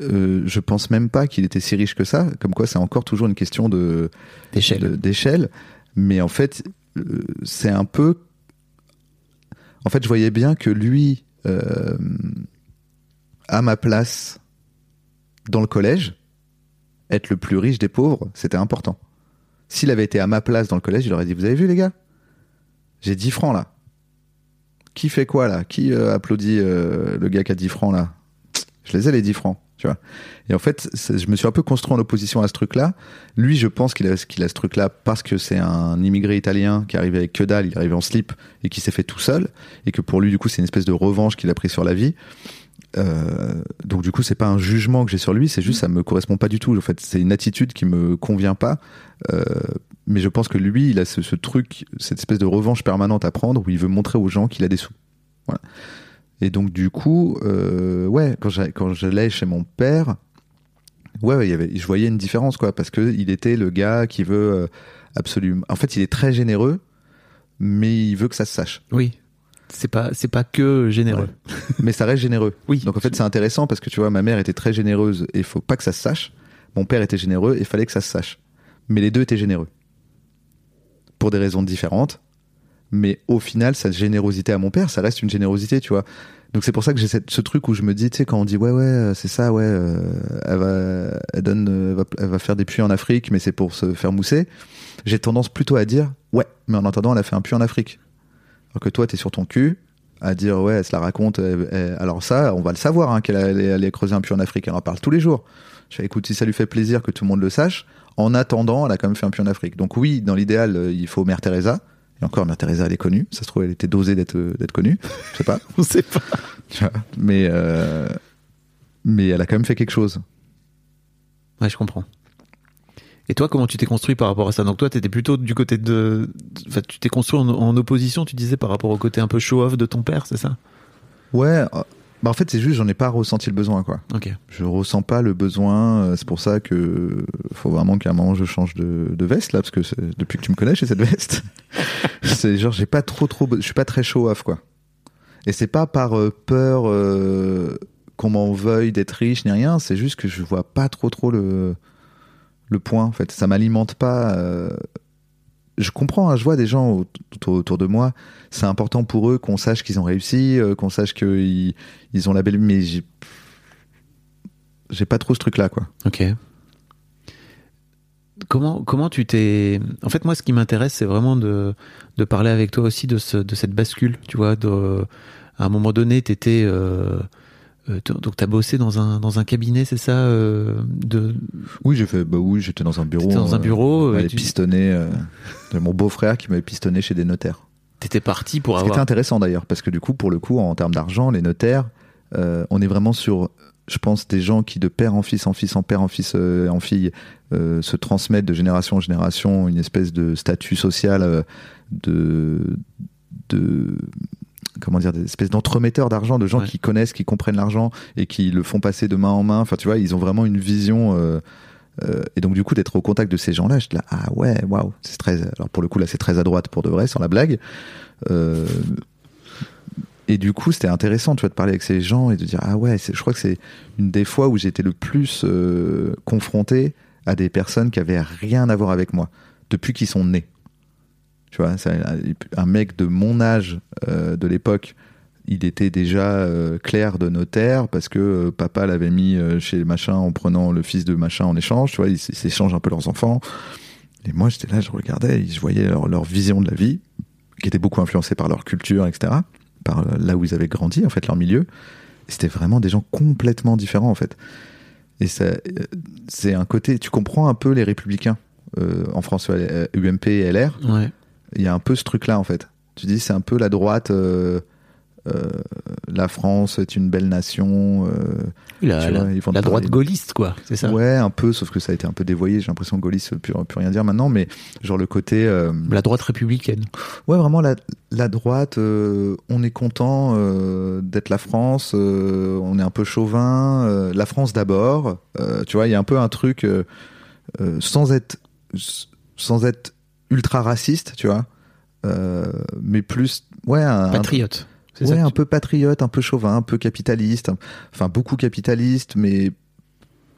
Euh, je pense même pas qu'il était si riche que ça. Comme quoi, c'est encore toujours une question de d'échelle. de- d'échelle. Mais en fait, euh, c'est un peu. En fait, je voyais bien que lui, euh, à ma place dans le collège, être le plus riche des pauvres, c'était important. S'il avait été à ma place dans le collège, il aurait dit Vous avez vu, les gars? J'ai 10 francs là. Qui fait quoi là? Qui euh, applaudit euh, le gars qui a 10 francs là? Je les ai, les 10 francs. Tu vois et en fait, je me suis un peu construit en opposition à ce truc-là. Lui, je pense qu'il a, qu'il a ce truc-là parce que c'est un immigré italien qui arrivait avec que dalle, il arrivait en slip et qui s'est fait tout seul. Et que pour lui, du coup, c'est une espèce de revanche qu'il a pris sur la vie. Euh, donc du coup, c'est pas un jugement que j'ai sur lui, c'est juste ça me correspond pas du tout. En fait, c'est une attitude qui me convient pas. Euh, mais je pense que lui, il a ce, ce truc, cette espèce de revanche permanente à prendre où il veut montrer aux gens qu'il a des sous. Voilà. Et donc du coup, euh, ouais, quand j'allais, chez mon père, ouais, ouais, il y avait, je voyais une différence quoi, parce que il était le gars qui veut euh, absolument. En fait, il est très généreux, mais il veut que ça se sache. Oui. C'est pas c'est pas que généreux. mais ça reste généreux. Oui. Donc en fait, c'est intéressant parce que tu vois, ma mère était très généreuse et il faut pas que ça se sache. Mon père était généreux et il fallait que ça se sache. Mais les deux étaient généreux. Pour des raisons différentes. Mais au final, sa générosité à mon père, ça reste une générosité, tu vois. Donc c'est pour ça que j'ai cette- ce truc où je me dis, tu sais, quand on dit ouais ouais, euh, c'est ça, ouais, euh, elle va, donne, euh, va, faire des puits en Afrique, mais c'est pour se faire mousser. J'ai tendance plutôt à dire ouais, mais en attendant, elle a fait un puits en Afrique. Alors que toi, t'es sur ton cul à dire ouais, elle se la raconte. alors ça, on va le savoir hein, qu'elle allait creuser un puits en Afrique. Elle en parle tous les jours. Je fais écoute, si ça lui fait plaisir que tout le monde le sache, en attendant, elle a quand même fait un puits en Afrique. Donc oui, dans l'idéal, euh, il faut Mère Teresa. Et encore, Mère Teresa, elle est connue. Ça se trouve, elle était dosée d'être euh, d'être connue. Je sais pas. *laughs* On sait pas. Tu. Mais euh, mais elle a quand même fait quelque chose. Ouais, je comprends. Et toi, comment tu t'es construit par rapport à ça? Donc toi, t'étais plutôt du côté de, enfin, tu t'es construit en, en opposition, tu disais, par rapport au côté un peu show-off de ton père, c'est ça? Ouais. Bah en fait, c'est juste, j'en ai pas ressenti le besoin, quoi. Ok. Je ressens pas le besoin. euh, C'est pour ça que faut vraiment qu'à un moment je change de, de veste là, parce que depuis que tu me connais, j'ai cette veste. *laughs* c'est genre j'ai pas trop trop, je suis pas très show off quoi. Et c'est pas par euh, peur euh, qu'on m'en veuille d'être riche ni rien. C'est juste que je vois pas trop trop le le point. En fait, ça m'alimente pas. euh, Je comprends, hein, je vois des gens au- autour, autour de moi. C'est important pour eux qu'on sache qu'ils ont réussi, euh, qu'on sache qu'ils ils ont la belle. Mais j'ai pas trop ce truc là quoi. Ok. comment comment tu t'es en fait moi ce qui m'intéresse c'est vraiment de de parler avec toi aussi de ce de cette bascule tu vois de à un moment donné t'étais euh, euh, donc t'as bossé dans un dans un cabinet c'est ça euh, de Oui, j'ai fait. Bah oui, j'étais dans un bureau. Dans un bureau, tu- pistonné. de mon beau-frère qui m'avait pistonné chez des notaires. T'étais parti pour Ce qui était avoir intéressant d'ailleurs, parce que du coup, pour le coup, en termes d'argent, les notaires, euh, on est vraiment sur, je pense, des gens qui de père en fils, en fils, en père, en fils, euh, en fille, euh, se transmettent de génération en génération une espèce de statut social euh, de, de comment dire, des espèces d'entremetteurs d'argent, de gens Ouais. qui connaissent, qui comprennent l'argent et qui le font passer de main en main. Enfin, tu vois, ils ont vraiment une vision. Euh, et donc du coup d'être au contact de ces gens-là, j'étais là ah ouais waouh c'est très alors pour le coup là c'est très à droite pour de vrai sans la blague. Euh, et du coup, c'était intéressant, tu vois, de parler avec ces gens et de dire ah ouais, je crois que c'est une des fois où été le plus euh, confronté à des personnes qui avaient rien à voir avec moi depuis qu'ils sont nés. Tu vois, un, mec de mon âge de l'époque, il était déjà euh, clerc de notaire parce que euh, papa l'avait mis euh, chez machin en prenant le fils de machin en échange. Tu vois, ils s'échangent un peu leurs enfants. Et moi, j'étais là, je regardais, je voyais leur, leur vision de la vie, qui était beaucoup influencée par leur culture, etc., par euh, là où ils avaient grandi, en fait, leur milieu. C'était vraiment des gens complètement différents, en fait. Et euh, c'est un côté, tu comprends un peu les républicains en France, UMP et LR. ouais Il y a un peu ce truc-là, en fait. Tu dis, c'est un peu la droite. euh, euh, la France est une belle nation. euh, la, Tu la- vois, ils vont la te droite gaulliste quoi c'est ça? Ouais, un peu, sauf que ça a été un peu dévoyé. J'ai l'impression que Gaulliste ne peut plus rien dire maintenant, mais genre le côté. euh, la droite républicaine Ouais, vraiment, la, la droite, on est content d'être la France, on est un peu chauvin, la France d'abord. tu vois, il y a un peu un truc, sans, être, sans être ultra raciste, tu vois, mais plus. Ouais, un, patriote c'est ouais, ça un tu- peu patriote, un peu chauvin, un peu capitaliste, un- enfin beaucoup capitaliste, mais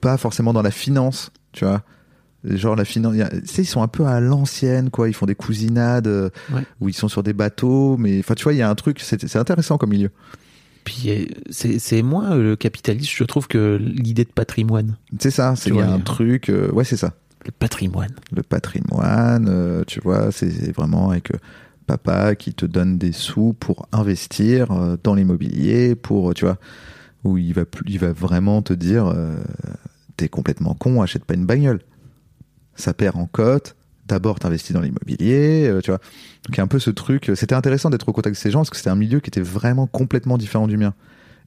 pas forcément dans la finance, tu vois. Genre la finance, a- tu sais, ils sont un peu à l'ancienne, quoi. Ils font des cousinades euh, Ouais. où ils sont sur des bateaux, mais enfin, tu vois, il y a un truc, c'est intéressant comme milieu. Puis euh, c'est moins euh, le capitaliste, je trouve, que l'idée de patrimoine. C'est ça, c'est un truc, euh, ouais, c'est ça. Le patrimoine. Le patrimoine, euh, tu vois, c'est vraiment avec papa qui te donne des sous pour investir euh, dans l'immobilier, pour, euh, tu vois, où il va, vraiment te dire, euh, t'es complètement con, achète pas une bagnole. Ça perd en cote. D'abord, t'investis dans l'immobilier, tu vois. Donc, il y a un peu ce truc. C'était intéressant d'être au contact de ces gens parce que c'était un milieu qui était vraiment complètement différent du mien.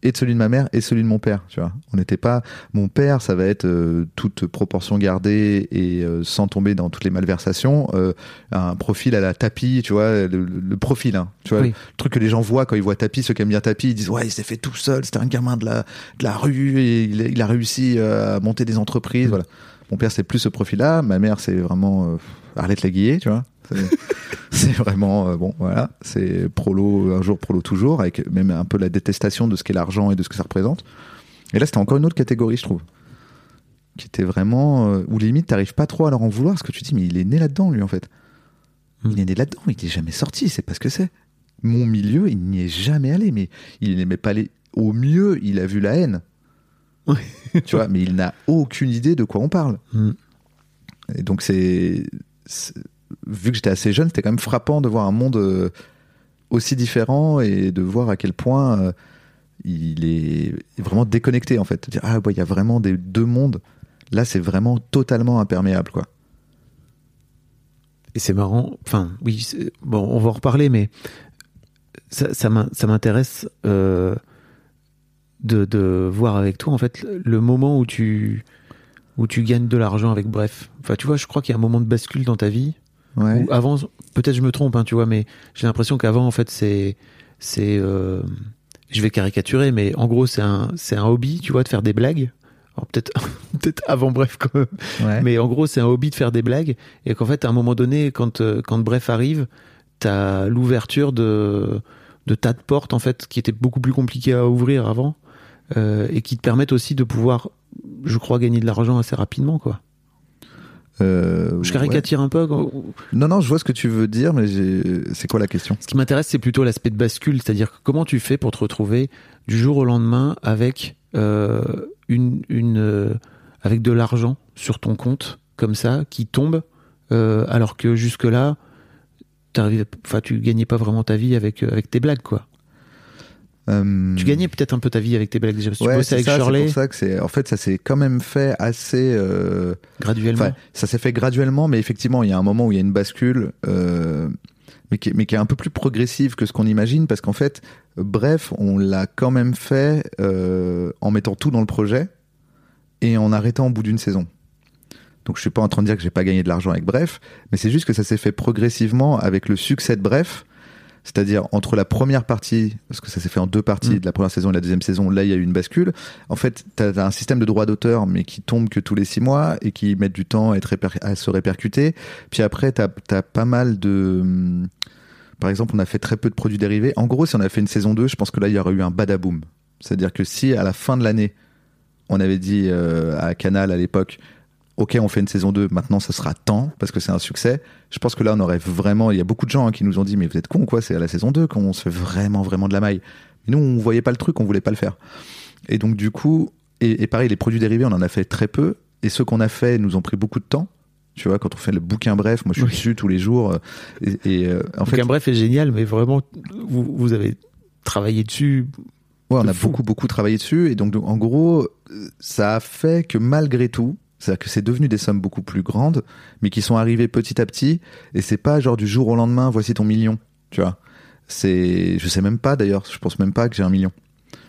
Et de celui de ma mère et celui de mon père, tu vois. On n'était pas. Mon père, ça va être euh, toute proportion gardée et euh, sans tomber dans toutes les malversations, euh, un profil à la tapis, tu vois, le, le profil, hein, tu vois, Oui. le truc que les gens voient quand ils voient tapis, ceux qui aiment bien tapis, ils disent ouais, il s'est fait tout seul, c'était un gamin de la de la rue et il, a- il a réussi à monter des entreprises, voilà. Mon père, c'est plus ce profil-là. Ma mère, c'est vraiment Arlette Laguillet, tu vois. C'est- C'est vraiment, euh, bon, voilà. C'est prolo un jour, prolo toujours, avec même un peu la détestation de ce qu'est l'argent et de ce que ça représente. Et là, c'était encore une autre catégorie, je trouve. Qui était vraiment. euh, où limite, t'arrives pas trop à leur en vouloir, parce que tu te dis, mais il est né là-dedans, lui, en fait. Hmm. Il est né là-dedans, il est jamais sorti, sait pas ce que c'est. Mon milieu, il n'y est jamais allé, mais il n'aimait pas aller. Au mieux, il a vu la haine. *laughs* Tu vois, mais il n'a aucune idée de quoi on parle. Hmm. Et donc, c'est. Vu que j'étais assez jeune, c'était quand même frappant de voir un monde euh, aussi différent et de voir à quel point euh, il est vraiment déconnecté, en fait. Ah, ouais, il y a vraiment des deux mondes. Là, c'est vraiment totalement imperméable, quoi. Et c'est marrant. Enfin, oui, bon, on va en reparler, mais ça m'intéresse euh, de, de voir avec toi, en fait, le moment où tu, où tu gagnes de l'argent avec Bref. Enfin, tu vois, je crois qu'il y a un moment de bascule dans ta vie. Ouais. Avant, peut-être je me trompe, hein, tu vois, mais j'ai l'impression qu'avant, en fait, c'est. c'est euh, je vais caricaturer, mais en gros, c'est un, c'est un hobby, tu vois, de faire des blagues. Alors peut-être *laughs* peut-être avant bref quand même. Ouais. Mais en gros, c'est un hobby de faire des blagues et qu'en fait, à un moment donné, quand euh, quand bref arrive, t'as l'ouverture de de tas de portes en fait qui étaient beaucoup plus compliquées à ouvrir avant euh, et qui te permettent aussi de pouvoir, je crois, gagner de l'argent assez rapidement quoi. Euh, Je ouais. caricature un peu. quoi. Non, non, je vois ce que tu veux dire, mais c'est quoi la question? Ce qui m'intéresse, c'est plutôt l'aspect de bascule, c'est-à-dire comment tu fais pour te retrouver du jour au lendemain avec euh, une, une euh, avec de l'argent sur ton compte comme ça qui tombent, euh, alors que jusque-là, t'arrivais- enfin, tu gagnais pas vraiment ta vie avec, avec tes blagues, quoi. Euh, Tu gagnais peut-être un peu ta vie avec tes blagues déjà. parce que ouais, tu bossais avec ça, c'est Shirley pour ça que c'est. En fait, ça s'est quand même fait assez. euh, graduellement. Enfin, ça s'est fait graduellement, mais effectivement, il y a un moment où il y a une bascule, euh, mais, qui, est- mais qui est un peu plus progressive que ce qu'on imagine, parce qu'en fait, bref, on l'a quand même fait euh, en mettant tout dans le projet et en arrêtant au bout d'une saison. Donc je suis pas en train de dire que j'ai pas gagné de l'argent avec Bref, mais c'est juste que ça s'est fait progressivement avec le succès de Bref. C'est-à-dire entre la première partie, parce que ça s'est fait en deux parties, Mm. de la première saison et la deuxième saison, là il y a eu une bascule. En fait, tu as, un système de droit d'auteur, mais qui tombe que tous les six mois et qui met du temps à, être réper- à se répercuter. Puis après, tu as, pas mal de... hum, Par exemple, on a fait très peu de produits dérivés. En gros, si on a fait une saison 2, je pense que là, il y aurait eu un badaboom. C'est-à-dire que si à la fin de l'année, on avait dit euh, à Canal à l'époque, ok, on fait une saison 2, maintenant ça sera temps, parce que c'est un succès, je pense que là, on aurait vraiment... Il y a beaucoup de gens hein, qui nous ont dit, mais vous êtes cons, quoi, c'est à la saison 2 qu'on se fait vraiment, vraiment de la maille. Mais nous, on voyait pas le truc, on voulait pas le faire. Et donc, du coup, et, et pareil, les produits dérivés, on en a fait très peu, et ceux qu'on a fait nous ont pris beaucoup de temps. Tu vois, quand on fait le bouquin bref, moi je suis Oui. dessus tous les jours. euh, Et, et, euh, en fait, un bref est génial, mais vraiment, vous, vous avez travaillé dessus. Ouais, on a fou. beaucoup beaucoup travaillé dessus et donc, donc, en gros euh, ça a fait que malgré tout c'est-à-dire que c'est devenu des sommes beaucoup plus grandes mais qui sont arrivées petit à petit et c'est pas genre du jour au lendemain voici ton million tu vois. C'est je sais même pas d'ailleurs je pense même pas que j'ai un million.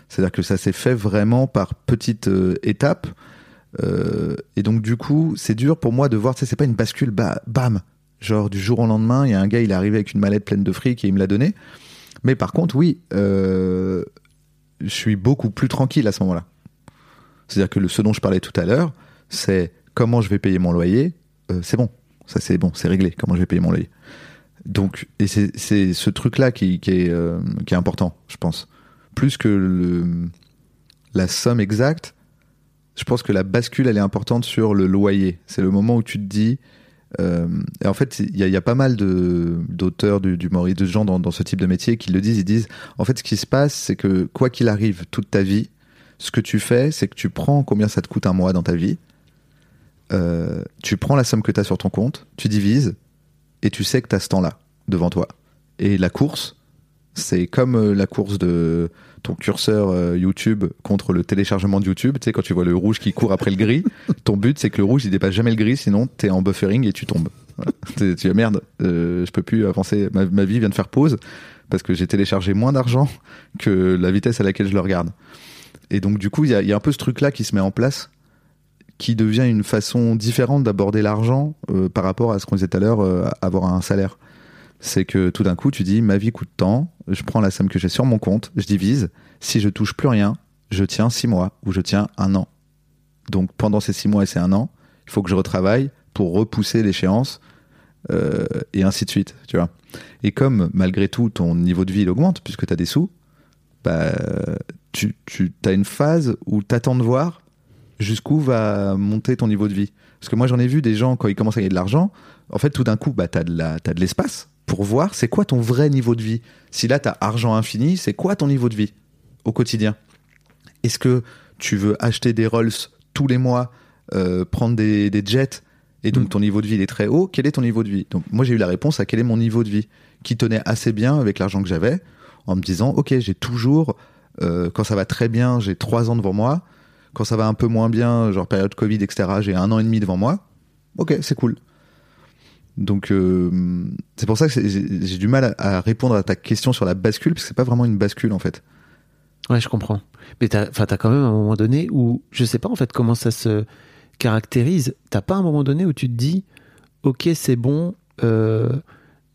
C'est-à-dire que ça s'est fait vraiment par petites euh, étapes Euh, et donc du coup c'est dur pour moi de voir tu sais c'est pas une bascule bah, bam genre du jour au lendemain il y a un gars il est arrivé avec une mallette pleine de fric et il me l'a donné. Mais par contre oui euh, je suis beaucoup plus tranquille à ce moment-là. C'est-à-dire que le, ce dont je parlais tout à l'heure, c'est comment je vais payer mon loyer. euh, c'est bon, ça c'est bon, c'est réglé. Comment je vais payer mon loyer. Donc, et c'est ce truc-là qui, qui, est, euh, qui est important, je pense. Plus que la somme exacte, je pense que la bascule, elle est importante sur le loyer. C'est le moment où tu te dis. euh, et en fait, il y, a- pas mal d'auteurs, d'humoristes, de gens dans, dans ce type de métier qui le disent. Ils disent en fait, ce qui se passe, c'est que quoi qu'il arrive toute ta vie, ce que tu fais, c'est que tu prends combien ça te coûte un mois dans ta vie, euh, tu prends la somme que tu as sur ton compte, tu divises, et tu sais que tu as ce temps-là devant toi. Et la course, c'est comme euh, la course de ton curseur euh, YouTube contre le téléchargement de YouTube. Tu sais, quand tu vois le rouge qui court après le gris, *laughs* ton but, c'est que le rouge, il dépasse jamais le gris, sinon tu es en buffering et tu tombes. Voilà. *laughs* Tu dis, merde, euh, je peux plus avancer, ma, ma vie vient de faire pause parce que j'ai téléchargé moins d'argent que la vitesse à laquelle je le regarde. Et donc, du coup, il y y a un peu ce truc-là qui se met en place, qui devient une façon différente d'aborder l'argent euh, par rapport à ce qu'on disait tout à l'heure, euh, avoir un salaire. C'est que tout d'un coup, tu dis, ma vie coûte tant, je prends la somme que j'ai sur mon compte, je divise, si je touche plus rien, je tiens six mois ou je tiens un an. Donc, pendant ces six mois et ces un an, il faut que je retravaille pour repousser l'échéance euh, et ainsi de suite, tu vois. Et comme malgré tout ton niveau de vie augmente puisque tu as des sous, bah, tu, tu as une phase où tu attends de voir jusqu'où va monter ton niveau de vie. Parce que moi j'en ai vu des gens quand ils commencent à gagner de l'argent, en fait tout d'un coup bah, tu as de l'espace pour voir c'est quoi ton vrai niveau de vie. Si là tu as argent infini, c'est quoi ton niveau de vie au quotidien? Est-ce que tu veux acheter des Rolls tous les mois, euh, prendre des, des jets et donc Mm. ton niveau de vie il est très haut, quel est ton niveau de vie? Donc moi j'ai eu la réponse à quel est mon niveau de vie qui tenait assez bien avec l'argent que j'avais en me disant ok j'ai toujours euh, quand ça va très bien j'ai trois ans devant moi quand ça va un peu moins bien genre période Covid etc j'ai un an et demi devant moi ok c'est cool donc euh, c'est pour ça que j'ai du mal à, répondre à ta question sur la bascule parce que c'est pas vraiment une bascule en fait Ouais, je comprends. Mais t'as, t'as quand même un moment donné où, je sais pas en fait comment ça se caractérise. T'as pas un moment donné où tu te dis, ok, c'est bon, euh,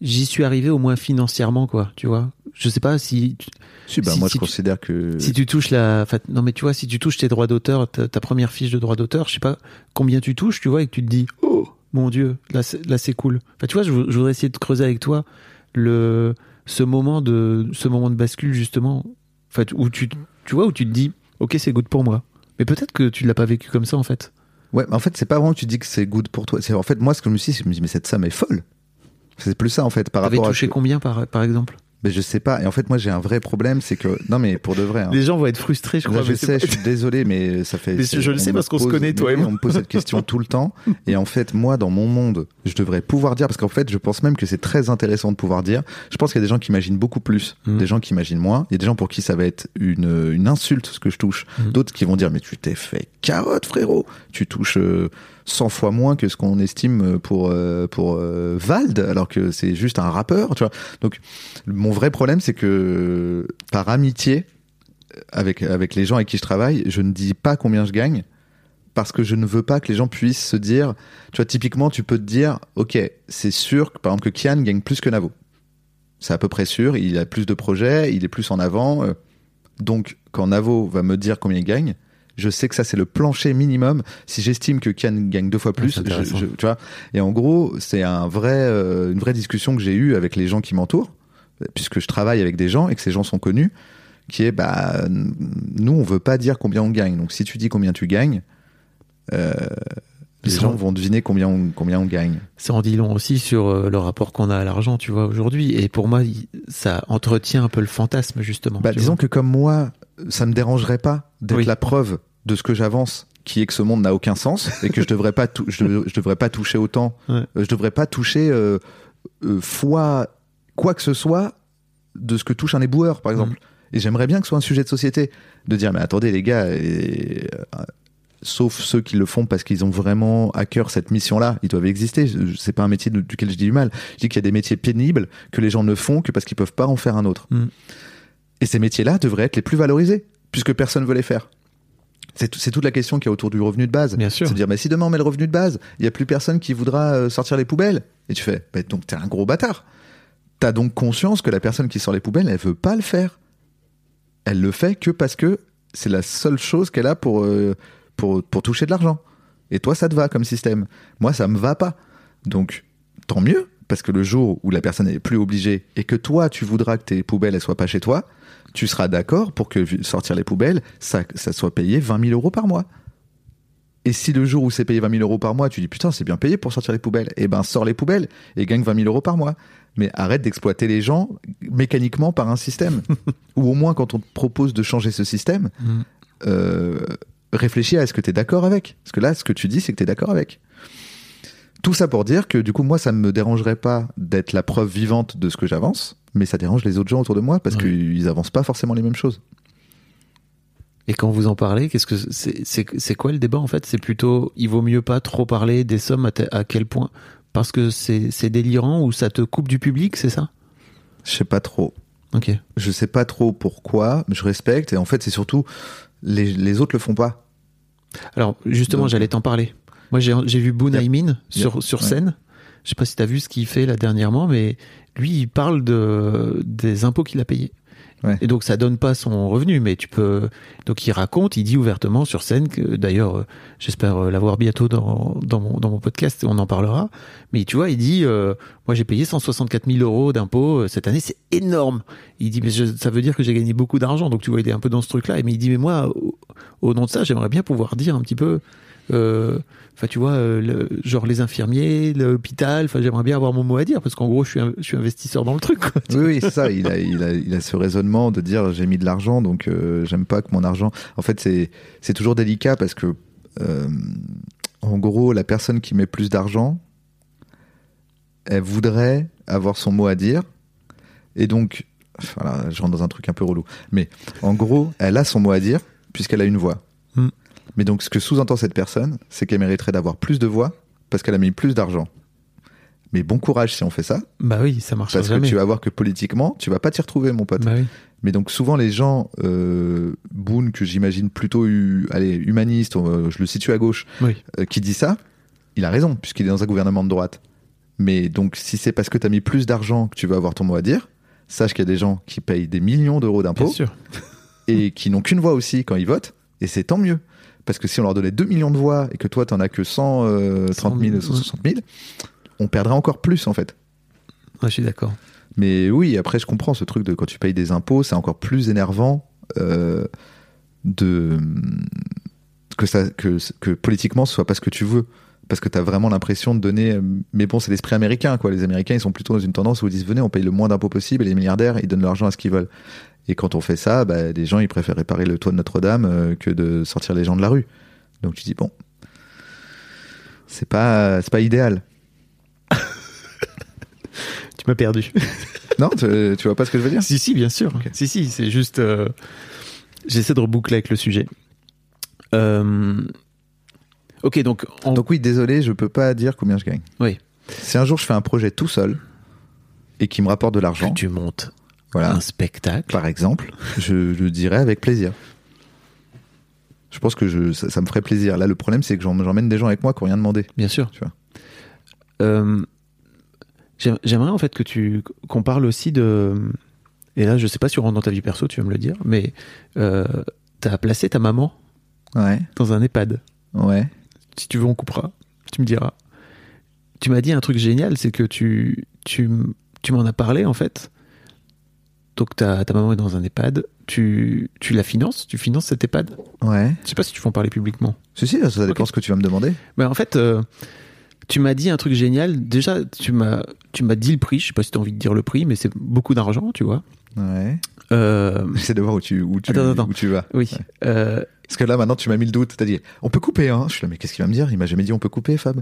j'y suis arrivé au moins financièrement, quoi. Tu vois? Je sais pas si, tu- si bah Si- moi si je tu- considère que si tu touches la, enfin, non mais tu vois, si tu touches tes droits d'auteur, ta, ta première fiche de droits d'auteur, je sais pas combien tu touches, tu vois, et que tu te dis, oh mon dieu, là, c'est, là c'est cool. Enfin, tu vois, je, vou- je voudrais essayer de creuser avec toi le, ce moment de, ce moment de bascule justement, enfin, où tu, tu vois, où tu te dis, ok, c'est good pour moi. Mais peut-être que tu l'as pas vécu comme ça en fait. Ouais, mais en fait, c'est pas vraiment que tu dis que c'est good pour toi. C'est en fait moi ce que je me suis dit, c'est que je me dis mais cette somme est folle. C'est plus ça en fait par T'avais rapport touché à combien par, par exemple? Mais je sais pas. Et en fait, moi, j'ai un vrai problème, c'est que non, mais pour de vrai. hein. Les gens vont être frustrés, je Là, crois. je mais c'est sais, je suis désolé, mais ça fait. *laughs* Mais je le sais parce qu'on se connaît, toi et moi. On me pose cette question tout le temps. Et en fait, moi, dans mon monde, je devrais pouvoir dire, parce qu'en fait, je pense même que c'est très intéressant de pouvoir dire. Je pense qu'il y a des gens qui imaginent beaucoup plus, Mhm. des gens qui imaginent moins. Il y a des gens pour qui ça va être une, une insulte, ce que je touche. Mhm. D'autres qui vont dire, mais tu t'es fait carotte, frérot. Tu touches euh, 100 fois moins que ce qu'on estime pour, euh, pour euh, Vald, alors que c'est juste un rappeur, tu vois. Donc, mon vrai problème, c'est que par amitié, avec, avec les gens avec qui je travaille, je ne dis pas combien je gagne parce que je ne veux pas que les gens puissent se dire, tu vois, typiquement, tu peux te dire, ok, c'est sûr que par exemple que Kian gagne plus que Navo. C'est à peu près sûr, il a plus de projets, il est plus en avant. euh, donc, quand Navo va me dire combien il gagne, je sais que ça c'est le plancher minimum. Si j'estime que Kian gagne deux fois plus, je- tu vois. Et en gros, c'est un vrai, euh, une vraie discussion que j'ai eue avec les gens qui m'entourent, puisque je travaille avec des gens et que ces gens sont connus, qui est, bah, nous on veut pas dire combien on gagne. Donc si tu dis combien tu gagnes, euh, les gens vont deviner combien on, combien on gagne. Ça en dit long aussi sur euh, le rapport qu'on a à l'argent, tu vois, aujourd'hui. Et pour moi, ça entretient un peu le fantasme, justement. Bah, disons que comme moi, ça me dérangerait pas d'être Oui. la preuve de ce que j'avance, qui est que ce monde n'a aucun sens et que je devrais pas, je, dev- je devrais pas toucher autant, Ouais. euh, je devrais pas toucher euh, euh, fois quoi que ce soit de ce que touche un éboueur, par exemple. Et j'aimerais bien que ce soit un sujet de société, de dire mais attendez les gars, et, euh, sauf ceux qui le font parce qu'ils ont vraiment à cœur cette mission-là, ils doivent exister. C'est pas un métier duquel je dis du mal. Je dis qu'il y a des métiers pénibles que les gens ne font que parce qu'ils peuvent pas en faire un autre. Mm. Et ces métiers-là devraient être les plus valorisés, puisque personne veut les faire. C'est tout- c'est toute la question qu'il y a autour du revenu de base. Bien sûr. C'est de dire, mais si demain on met le revenu de base, il y a plus personne qui voudra euh, sortir les poubelles. Et tu fais, bah, donc t'es un gros bâtard. T'as donc conscience que la personne qui sort les poubelles, elle veut pas le faire. Elle le fait que parce que c'est la seule chose qu'elle a pour, euh, pour, pour toucher de l'argent. Et toi, ça te va comme système. Moi, ça me va pas. Donc, tant mieux, parce que le jour où la personne n'est plus obligée et que toi, tu voudras que tes poubelles, elles soient pas chez toi, tu seras d'accord pour que sortir les poubelles, ça, ça soit payé 20 000 euros par mois. Et si le jour où c'est payé 20 000 euros par mois, tu dis putain, c'est bien payé pour sortir les poubelles, eh ben sors les poubelles et gagne 20 000 euros par mois. Mais arrête d'exploiter les gens mécaniquement par un système. *laughs* Ou au moins, quand on te propose de changer ce système, Mm. euh, réfléchis à est-ce que tu es d'accord avec. Parce que là, ce que tu dis, c'est que tu es d'accord avec. Tout ça pour dire que du coup, moi, ça ne me dérangerait pas d'être la preuve vivante de ce que j'avance, mais ça dérange les autres gens autour de moi parce Ouais. qu'ils avancent pas forcément les mêmes choses. Et quand vous en parlez, qu'est-ce que c'est quoi le débat en fait? C'est plutôt il vaut mieux pas trop parler des sommes à, quel point? Parce que c'est délirant ou ça te coupe du public, c'est ça? Je sais pas trop. Ok. Je sais pas trop pourquoi, mais je respecte. Et en fait, c'est surtout les, les autres le font pas. Alors justement, j'allais t'en parler. Moi, j'ai vu Boone Yep. Aymin sur Yep. sur scène. Je sais pas si t'as vu ce qu'il fait là dernièrement, mais lui, il parle de des impôts qu'il a payés. Ouais. Et donc ça donne pas son revenu, mais tu peux. Donc il raconte, il dit ouvertement sur scène que d'ailleurs, euh, j'espère euh, l'avoir bientôt dans dans mon dans mon podcast, on en parlera. Mais tu vois, il dit, euh, moi j'ai payé 164 000 euros d'impôts euh, cette année, c'est énorme. Il dit, mais je- ça veut dire que j'ai gagné beaucoup d'argent. Donc tu vois, il est un peu dans ce truc-là. Mais il dit, mais moi, au, au nom de ça, j'aimerais bien pouvoir dire un petit peu. Euh, Enfin, tu vois, euh, genre les infirmiers, l'hôpital. Enfin, j'aimerais bien avoir mon mot à dire parce qu'en gros, je suis, investisseur dans le truc. Oui, oui, c'est ça. Il a, il, a, il a ce raisonnement de dire j'ai mis de l'argent, donc euh, j'aime pas que mon argent. En fait, c'est c'est toujours délicat parce que, en gros, la personne qui met plus d'argent, elle voudrait avoir son mot à dire, et donc, voilà, je rentre dans un truc un peu relou. Mais en gros, elle a son mot à dire puisqu'elle a une voix. Mais donc, ce que sous-entend cette personne, c'est qu'elle mériterait d'avoir plus de voix parce qu'elle a mis plus d'argent. Mais bon courage si on fait ça, Bah oui, ça marche parce jamais. que tu vas voir que politiquement, tu vas pas t'y retrouver, mon pote. Bah oui. Mais donc souvent les gens, euh, Boone, que j'imagine plutôt allez, humaniste, euh, je le situe à gauche, Oui. euh, qui dit ça, il a raison, puisqu'il est dans un gouvernement de droite. Mais donc si c'est parce que tu as mis plus d'argent que tu vas avoir ton mot à dire, sache qu'il y a des gens qui payent des millions d'euros Bien d'impôts sûr. *laughs* et qui n'ont qu'une voix aussi quand ils votent, et c'est tant mieux. Parce que si on leur donnait 2 millions de voix et que toi t'en as que 130 000, 160 000, on perdrait encore plus en fait. Ouais, je suis d'accord. Mais oui, après, je comprends ce truc de quand tu payes des impôts, c'est encore plus énervant euh, de que ça que, que politiquement ce soit pas ce que tu veux. Parce que t'as vraiment l'impression de donner. Mais bon, c'est l'esprit américain, quoi. Les Américains, ils sont plutôt dans une tendance où ils disent venez, on paye le moins d'impôts possible, et les milliardaires, ils donnent l'argent à ce qu'ils veulent. Et quand on fait ça, bah, les gens, ils préfèrent réparer le toit de Notre-Dame euh, que de sortir les gens de la rue. Donc tu dis bon, c'est pas, c'est pas idéal. *laughs* Tu m'as perdu. *laughs* Non, tu, tu vois pas ce que je veux dire? Si, si, bien sûr. Si, si, c'est juste. euh, J'essaie de reboucler avec le sujet. Euh, Ok, donc. Donc oui, désolé, je peux pas dire combien je gagne. Oui. Si un jour je fais un projet tout seul et qui me rapporte de l'argent, tu montes voilà, un spectacle. par exemple, je le dirais avec plaisir. Je pense que je, ça, ça me ferait plaisir. Là, le problème, c'est que j'emmène des gens avec moi qui n'ont rien demandé. Bien sûr. Tu vois. Euh, j'aim- J'aimerais en fait que tu qu'on parle aussi de. Et là, je sais pas si on rentre dans ta vie perso, tu vas me le dire, mais euh, t'as placé ta maman Ouais, dans un EHPAD. ouais. Si tu veux, on coupera. Tu me diras. Tu m'as dit un truc génial, c'est que tu tu tu m'en as parlé en fait. Donc ta, ta maman est dans un EHPAD. Tu tu la finances? Tu finances cet EHPAD? Ouais. Je sais pas si tu veux en parler publiquement. Si, si, ça dépend Ok. ce que tu vas me demander. Mais en fait, euh, tu m'as dit un truc génial. Déjà, tu m'as, tu m'as dit le prix. Je sais pas si tu as envie de dire le prix, mais c'est beaucoup d'argent, tu vois. Ouais. Euh, *laughs* J'essaie de voir où tu, où tu, Attends, attends. où tu vas. oui. Euh, Parce que là, maintenant, tu m'as mis le doute. T'as dit, on peut couper, hein. Je suis là, mais qu'est-ce qu'il va me dire? Il m'a jamais dit on peut couper, Fab.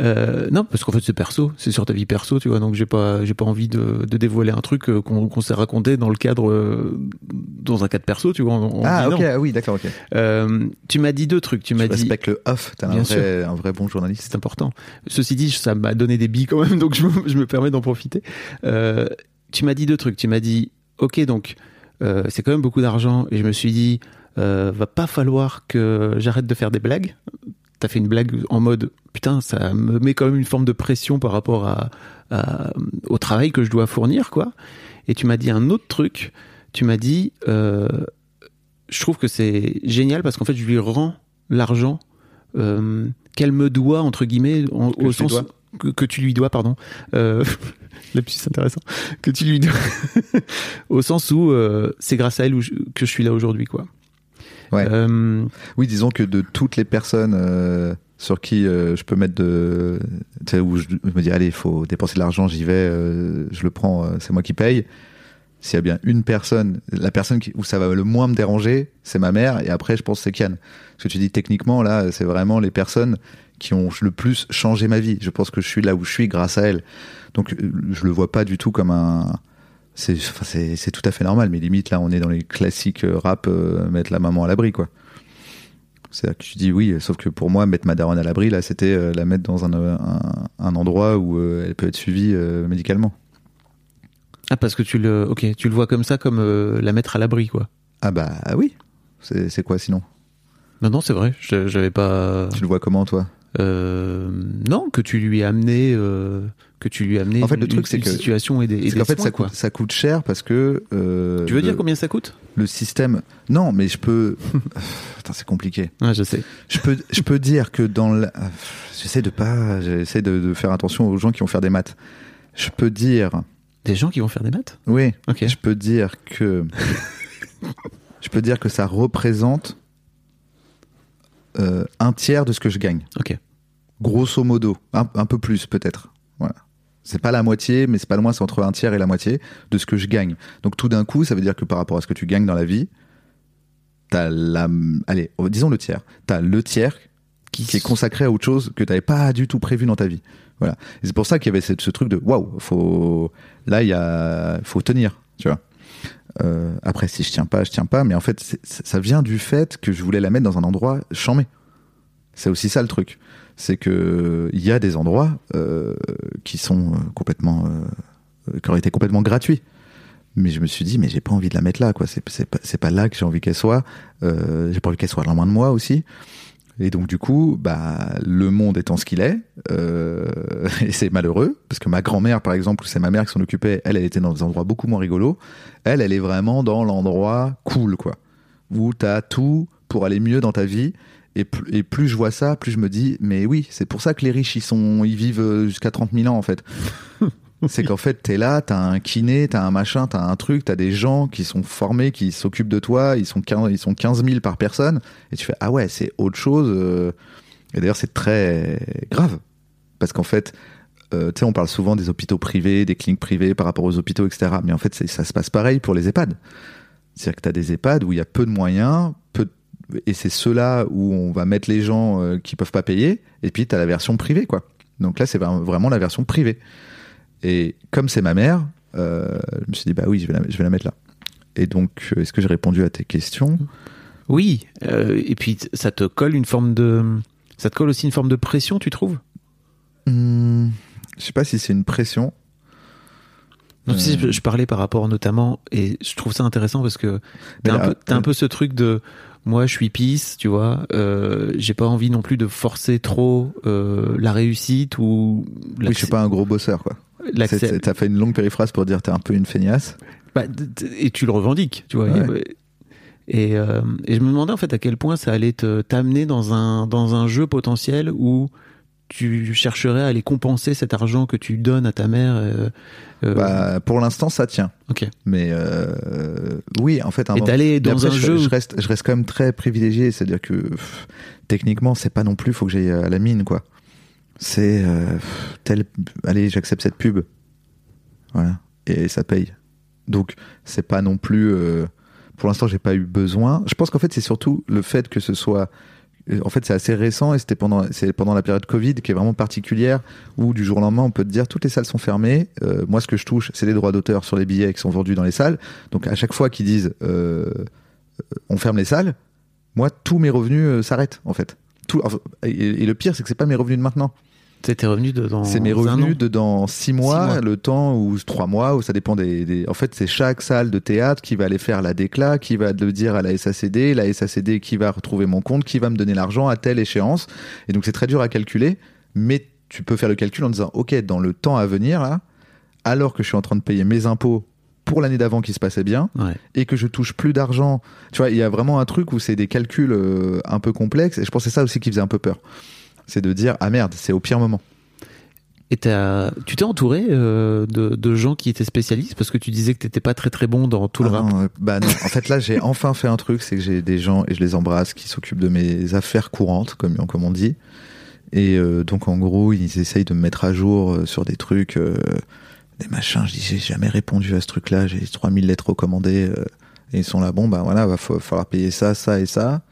euh, non, parce qu'en fait, c'est perso. C'est sur ta vie perso, tu vois. Donc, j'ai pas, j'ai pas envie de, de dévoiler un truc euh, qu'on, s'est raconté dans le cadre, euh, dans un cadre perso, tu vois. on- on Ah, ok, ah oui, d'accord, ok. Euh, tu m'as dit deux trucs. Tu m'as dit. respecte le off. T'es un vrai, un vrai bon journaliste. C'est important. Ceci dit, ça m'a donné des billes quand même, donc je me, je me permets d'en profiter. Tu m'as dit deux trucs. Tu m'as dit, ok, donc c'est quand même beaucoup d'argent, et je me suis dit, va pas falloir que j'arrête de faire des blagues. T'as fait une blague en mode, putain, ça me met quand même une forme de pression par rapport à, à- au travail que je dois fournir, quoi. Et tu m'as dit un autre truc. Tu m'as dit, euh, je trouve que c'est génial parce qu'en fait, je lui rends l'argent euh, qu'elle me doit entre guillemets en- au sens que, que tu lui dois pardon euh, *laughs* lapsus intéressant que tu lui dois *laughs* au sens où euh, c'est grâce à elle que je suis là aujourd'hui quoi Ouais. Euh, Oui, disons que de toutes les personnes euh, sur qui euh, je peux mettre de. Tu sais, où je, je me dis, allez, il faut dépenser de l'argent, j'y vais, je le prends, c'est moi qui paye. S'il y a bien une personne, la personne qui, où ça va le moins me déranger, c'est ma mère, et après, je pense c'est Kian. Parce que tu dis techniquement, là, c'est vraiment les personnes qui ont le plus changé ma vie. Je pense que je suis là où je suis grâce à elles. Donc, je le vois pas du tout comme un. C'est tout à fait normal, mais limite, là, on est dans les classiques euh, rap, euh, mettre la maman à l'abri, quoi. C'est là que tu dis oui, sauf que pour moi, mettre ma daronne à l'abri, là, c'était euh, la mettre dans un, un, un endroit où euh, elle peut être suivie médicalement. ah parce que tu le ok tu le vois comme ça comme la mettre à l'abri quoi. Ah bah oui, c'est c'est quoi sinon? Non non c'est vrai. Je- j'avais pas Tu le vois comment, toi? Euh, non que tu lui as amené que tu lui as amené En fait, le une- truc, c'est une que- situation et des, et des qu'en fait, soins, ça coûte, ça coûte cher parce que. euh, tu veux le, dire combien ça coûte? Le système. Non, mais je peux. *laughs* Putain, c'est compliqué. ah je sais Je peux, je peux dire que dans le. J'essaie de pas. J'essaie de, de faire attention aux gens qui vont faire des maths. Je peux dire. des gens qui vont faire des maths? Oui. ok Je peux dire que. *laughs* je peux dire que ça représente euh, un tiers de ce que je gagne. ok Grosso modo. Un, un peu plus, peut-être. Voilà. C'est pas la moitié, mais c'est pas loin, c'est entre un tiers et la moitié de ce que je gagne. Donc tout d'un coup, ça veut dire que par rapport à ce que tu gagnes dans la vie, t'as la. Allez, disons le tiers. T'as le tiers qui, qui est consacré à autre chose que t'avais pas du tout prévu dans ta vie. Voilà. C'est pour ça qu'il y avait ce truc de waouh, faut. Là, il y a. Faut tenir, tu vois. Euh, après, si je tiens pas, je tiens pas. Mais en fait, ça vient du fait que je voulais la mettre dans un endroit chamé. C'est aussi ça le truc. C'est que il y a des endroits euh, qui sont euh, complètement, euh, qui auraient été complètement gratuits. Mais je me suis dit, mais j'ai pas envie de la mettre là, quoi. C'est pas, pas là que j'ai envie qu'elle soit. Euh, j'ai pas envie qu'elle soit loin de moi aussi. Et donc du coup, bah le monde étant ce qu'il est, *laughs* et c'est malheureux parce que ma grand-mère, par exemple, c'est ma mère qui s'en occupait. Elle, elle était dans des endroits beaucoup moins rigolos. Elle, elle est vraiment dans l'endroit cool, quoi, où t'as tout pour aller mieux dans ta vie. Et, plus- et plus je vois ça, plus je me dis, mais oui, c'est pour ça que les riches, ils sont, ils vivent euh, jusqu'à 30 000 ans en fait. *laughs* c'est qu'en fait, t'es là, t'as un kiné, t'as un machin, t'as un truc, t'as des gens qui sont formés, qui s'occupent de toi, ils sont 15, ils sont 15 000 par personne, et tu fais, ah ouais, c'est autre chose. euh, Et d'ailleurs, c'est très grave. Parce qu'en fait, euh, tu sais, on parle souvent des hôpitaux privés, des cliniques privées par rapport aux hôpitaux, etc. Mais en fait, ça se passe pareil pour les EHPAD. C'est-à-dire que tu as des EHPAD où il y a peu de moyens, peu de- et c'est ceux-là où on va mettre les gens euh, qui peuvent pas payer, et puis tu as la version privée, quoi. Donc là, c'est vra- vraiment la version privée. Et comme c'est ma mère, euh, je me suis dit, bah oui, je vais la, je vais la mettre là. Et donc, euh, est-ce que j'ai répondu à tes questions? Oui, euh, et puis ça te colle une forme de, ça te colle aussi une forme de pression, tu trouves? Hmm, Je sais pas si c'est une pression. Non, Euh. je, je parlais par rapport notamment, et je trouve ça intéressant parce que t'as un, un peu ce truc de, moi je suis pisse, tu vois, euh, j'ai pas envie non plus de forcer trop euh, la réussite ou Oui, je suis pas un gros bosseur, quoi. T'as fait une longue périphrase pour dire t'es un peu une feignasse. Bah, et tu le revendiques, tu vois. Ouais. Et, euh, et je me demandais en fait à quel point ça allait t'amener dans un dans un jeu potentiel où tu chercherais à aller compenser cet argent que tu donnes à ta mère. euh, euh, Bah, pour l'instant, ça tient. ok. Mais euh, oui, en fait, un Et d'aller dans après, un je, jeu. je reste, je reste quand même très privilégié. C'est-à-dire que pff, techniquement, c'est pas non plus. Faut que j'aille à la mine, quoi. C'est tel. Allez, j'accepte cette pub. Voilà, et ça paye. Donc, c'est pas non plus. pour l'instant, j'ai pas eu besoin. Je pense qu'en fait, c'est surtout le fait que ce soit. En fait, c'est assez récent et c'était pendant, c'est pendant la période Covid qui est vraiment particulière où du jour au lendemain, on peut te dire toutes les salles sont fermées. Euh, moi, ce que je touche, c'est les droits d'auteur sur les billets qui sont vendus dans les salles. Donc, à chaque fois qu'ils disent euh, on ferme les salles, moi, tous mes revenus euh, s'arrêtent en fait. Et, et le pire, c'est que c'est pas mes revenus de maintenant. De dans. C'est mes revenus de dans six mois, mois. le temps ou trois mois, où ça dépend des, des- En fait, c'est chaque salle de théâtre qui va aller faire la déclat, qui va le dire à la SACD, la SACD qui va retrouver mon compte, qui va me donner l'argent à telle échéance. Et donc, c'est très dur à calculer, mais tu peux faire le calcul en disant, OK, dans le temps à venir, là, alors que je suis en train de payer mes impôts pour l'année d'avant qui se passait bien, Ouais. et que je touche plus d'argent. Tu vois, il y a vraiment un truc où c'est des calculs euh, un peu complexes, et je pense que c'est ça aussi qui faisait un peu peur. C'est de dire, ah merde, c'est au pire moment. Et tu t'es entouré euh, de, de gens qui étaient spécialistes parce que tu disais que t'étais pas très très bon dans tout le Ah rap. non, bah non. En fait, là, j'ai *laughs* enfin fait un truc, c'est que j'ai des gens, et je les embrasse, qui s'occupent de mes affaires courantes, comme, comme on dit. Et euh, donc, en gros, ils essayent de me mettre à jour euh, sur des trucs, euh, des machins. Je dis, j'ai jamais répondu à ce truc-là, j'ai 3000 lettres recommandées. et ils sont là, bon, bah voilà, va fa- falloir payer ça, ça et ça.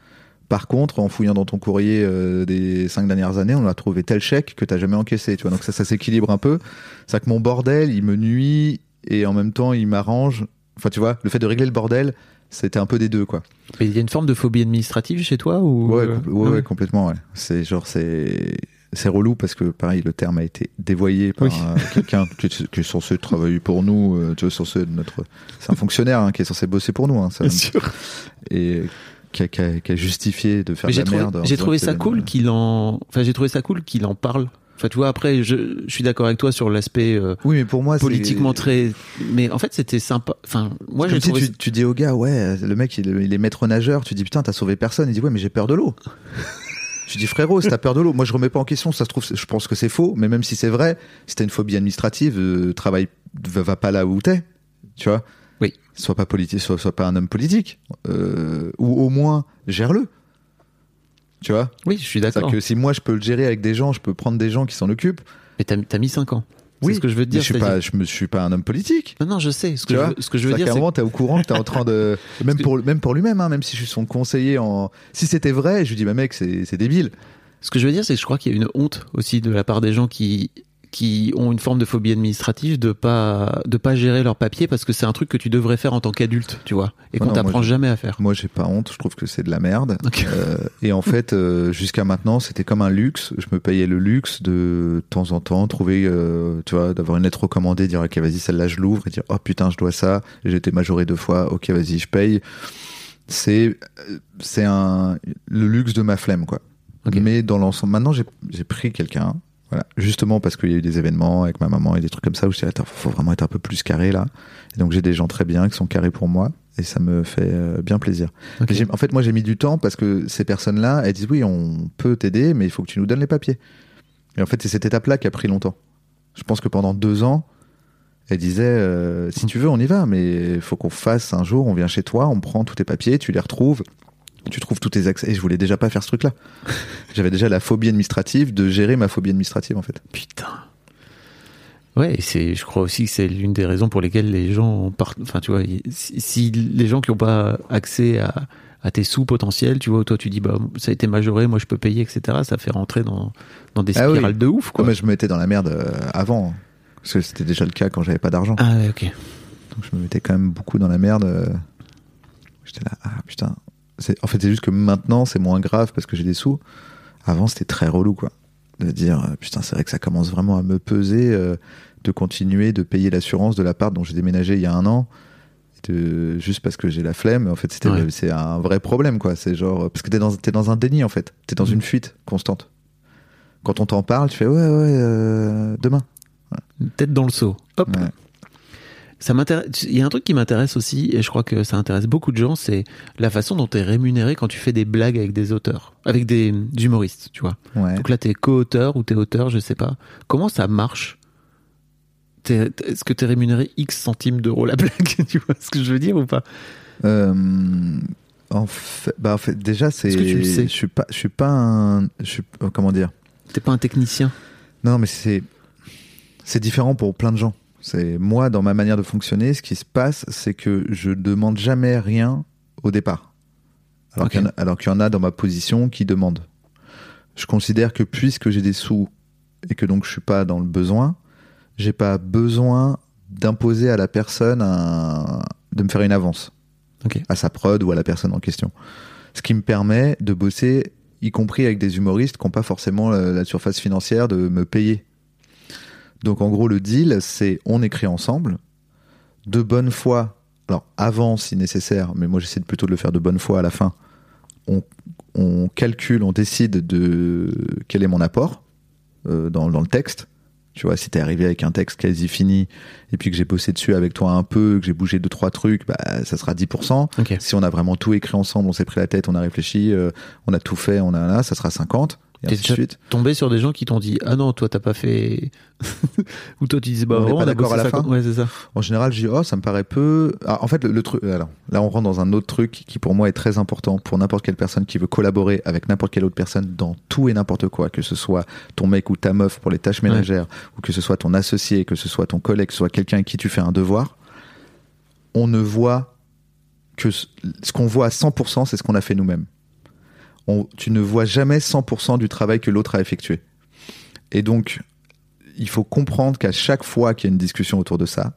Par contre, en fouillant dans ton courrier euh, des cinq dernières années, on a trouvé tel chèque que t'as jamais encaissé, tu vois. Donc ça, ça s'équilibre un peu. C'est que mon bordel, il me nuit et en même temps, il m'arrange. Enfin, tu vois, le fait de régler le bordel, c'était un peu des deux, quoi. Mais il y a une forme de phobie administrative chez toi ou? Ouais, compl- ouais, ah ouais, complètement, ouais. C'est genre, c'est. C'est relou parce que, pareil, le terme a été dévoyé par Oui. euh, quelqu'un qui, est- qui est censé travailler pour nous. euh, tu vois, censé notre. C'est un fonctionnaire hein, qui est censé bosser pour nous. Hein, ça- Bien sûr. et qui a, qui a- qui a justifié de faire Mais de j'ai la trouvé, merde. en j'ai trouvé ça cool qu'il en, enfin j'ai trouvé ça cool qu'il en parle. Enfin tu vois après je, je suis d'accord avec toi sur l'aspect euh, Oui, mais pour moi, politiquement très, mais en fait c'était sympa. Enfin moi j'ai trouvé. tu, tu dis au gars, ouais, le mec, il, il est maître nageur, tu dis, putain, t'as sauvé personne. Il dit, ouais, mais j'ai peur de l'eau. *laughs* tu dis, frérot, si t'as peur de l'eau, moi je remets pas en question, ça se trouve, je pense que c'est faux, mais même si c'est vrai, si t'as une phobie administrative, euh, travaille, va, va pas là où t'es, tu vois. Oui. Sois pas politique, sois pas un homme politique, euh, ou au moins, gère-le. Tu vois? Oui je suis d'accord. que si moi je peux le gérer avec des gens, je peux prendre des gens qui s'en occupent. Mais t'as, mis 5 ans. C'est Oui, ce que je veux dire. je suis pas, je me suis pas un homme politique. Non non je sais. Ce que Tu je, ce que je veux dire qu'à un c'est moment, t'es au courant que t'es en train de. *laughs* Même pour, même pour lui-même, hein, même si je suis son conseiller en. Si c'était vrai, je lui dis, bah mec, c'est c'est débile. Ce que je veux dire, c'est que je crois qu'il y a une honte aussi de la part des gens qui qui ont une forme de phobie administrative de pas de pas gérer leurs papiers parce que c'est un truc que tu devrais faire en tant qu'adulte, tu vois, et qu'on t'apprend jamais à faire. Moi, j'ai pas honte, je trouve que c'est de la merde. Euh, et en fait, euh, jusqu'à maintenant, c'était comme un luxe. Je me payais le luxe de, de temps en temps trouver, euh, tu vois, d'avoir une lettre recommandée, dire, ok, vas-y, celle-là, je l'ouvre, et dire, oh putain, je dois ça, j'ai été majoré deux fois, ok, vas-y, je paye. C'est, c'est un, le luxe de ma flemme, quoi. Mais dans l'ensemble, maintenant, j'ai pris quelqu'un, voilà, justement parce qu'il y a eu des événements avec ma maman et des trucs comme ça où je dis, attends, faut vraiment être un peu plus carré là. Et donc, j'ai des gens très bien qui sont carrés pour moi, et ça me fait euh, bien plaisir. En fait, moi, j'ai mis du temps parce que ces personnes-là, elles disent oui, on peut t'aider, mais il faut que tu nous donnes les papiers. Et en fait, c'est cette étape-là qui a pris longtemps. Je pense que pendant deux ans, elle disait euh, si tu veux, on y va, mais il faut qu'on fasse un jour, on vient chez toi, on prend tous tes papiers, tu les retrouves. Tu trouves tous tes accès. Et je voulais déjà pas faire ce truc-là. *laughs* J'avais déjà la phobie administrative de gérer ma phobie administrative, en fait. Putain. Ouais, et c'est, je crois aussi que c'est l'une des raisons pour lesquelles les gens partent. Enfin, tu vois, si, si les gens qui n'ont pas accès à, à tes sous potentiels, tu vois, toi tu dis bah ça a été majoré, moi je peux payer, etc. Ça fait rentrer dans, dans des Ah oui. spirales de ouf, quoi. Oh, mais je me mettais dans la merde euh, avant. Parce que c'était déjà le cas quand j'avais pas d'argent. Ah ouais, ok. Donc je me mettais quand même beaucoup dans la merde. euh. J'étais là, ah putain. En fait, c'est juste que maintenant, c'est moins grave parce que j'ai des sous. Avant, c'était très relou, quoi. De dire, euh, putain, c'est vrai que ça commence vraiment à me peser euh, de continuer de payer l'assurance de l'appart dont j'ai déménagé il y a un an. De, juste parce que j'ai la flemme. En fait, Ouais. c'est un vrai problème, quoi. C'est genre, parce que t'es dans, t'es dans un déni, en fait. T'es dans Mhm. une fuite constante. Quand on t'en parle, tu fais, ouais, ouais, euh, demain. Une tête dans le seau. Hop. Ouais. Ça m'intéresse. Il y a un truc qui m'intéresse aussi, et je crois que ça intéresse beaucoup de gens, c'est la façon dont tu es rémunéré quand tu fais des blagues avec des auteurs, avec des, des humoristes, tu vois. Ouais. Donc là, t'es co-auteur ou t'es auteur, je sais pas. Comment ça marche? T'es- t'es- Est-ce que t'es rémunéré X centimes d'euros la *laughs* blague? Tu vois ce que je veux dire ou pas? Euh, en fait, bah en fait, déjà c'est. Est-ce que tu le sais? Je suis pas, je suis pas un, je suis, euh, comment dire? T'es pas un technicien? Non, mais c'est, c'est différent pour plein de gens. C'est moi dans ma manière de fonctionner. Ce qui se passe, c'est que je demande jamais rien au départ. Alors qu'il y en a, alors qu'il y en a dans ma position qui demandent. Je considère que puisque j'ai des sous et que donc je suis pas dans le besoin, j'ai pas besoin d'imposer à la personne un- de me faire une avance à sa prod ou à la personne en question. Ce qui me permet de bosser, y compris avec des humoristes qui n'ont pas forcément la, la surface financière de me payer. Donc en gros, le deal, c'est on écrit ensemble, de bonne foi, alors avant si nécessaire, mais moi j'essaie plutôt de le faire de bonne foi à la fin. On, on calcule, on décide de quel est mon apport euh, dans, dans le texte. Tu vois, si t'es arrivé avec un texte quasi fini et puis que j'ai bossé dessus avec toi un peu, que j'ai bougé deux trois trucs, bah ça sera 10%. Ok. Si on a vraiment tout écrit ensemble, on s'est pris la tête, on a réfléchi, euh, on a tout fait, on a là, ça sera 50 et ainsi de suite. tombé sur des gens qui t'ont dit ah non toi t'as pas fait *laughs* ou toi tu disais bah On est vraiment, d'accord à la fin ouais c'est ça En général, je dis oh ça me paraît peu. Ah, en fait, le, le truc, alors là, on rentre dans un autre truc qui pour moi est très important pour n'importe quelle personne qui veut collaborer avec n'importe quelle autre personne dans tout et n'importe quoi, que ce soit ton mec ou ta meuf pour les tâches ménagères, ou que ce soit ton associé, que ce soit ton collègue, que ce soit quelqu'un avec qui tu fais un devoir. On ne voit que ce ce qu'on voit à 100%, c'est ce qu'on a fait nous-mêmes. Tu ne vois jamais 100% du travail que l'autre a effectué. Et donc, il faut comprendre qu'à chaque fois qu'il y a une discussion autour de ça,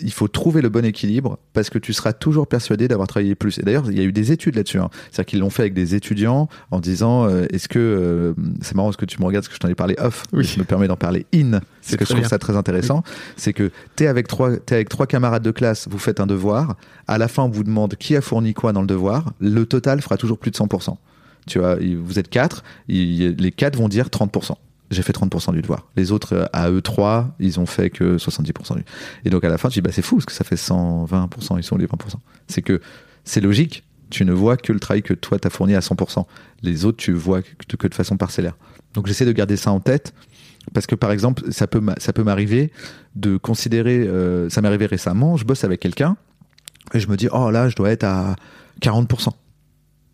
il faut trouver le bon équilibre parce que tu seras toujours persuadé d'avoir travaillé plus. Et d'ailleurs, il y a eu des études là-dessus. hein. C'est-à-dire qu'ils l'ont fait avec des étudiants en disant euh, est-ce que euh, c'est marrant parce que tu me regardes parce que je t'en ai parlé off. Oui. Je me permets d'en parler in. C'est que je trouve bien. ça très intéressant. C'est que t'es avec trois avec trois camarades de classe, vous faites un devoir. À la fin, on vous demande qui a fourni quoi dans le devoir. Le total fera toujours plus de 100%. Tu vois, vous êtes quatre, les quatre vont dire 30%. J'ai fait 30% du devoir. Les autres, euh, à eux trois, ils ont fait que 70% du. Et donc à la fin, tu dis, bah c'est fou, parce que ça fait 120%, ils sont les 20%. C'est que c'est logique, tu ne vois que le travail que toi t'as fourni à 100%. Les autres, tu vois que, de façon parcellaire. Donc j'essaie de garder ça en tête, parce que par exemple, ça peut, ça peut m'arriver de considérer, euh, ça m'est arrivé récemment, je bosse avec quelqu'un, et je me dis, oh là, je dois être à 40%.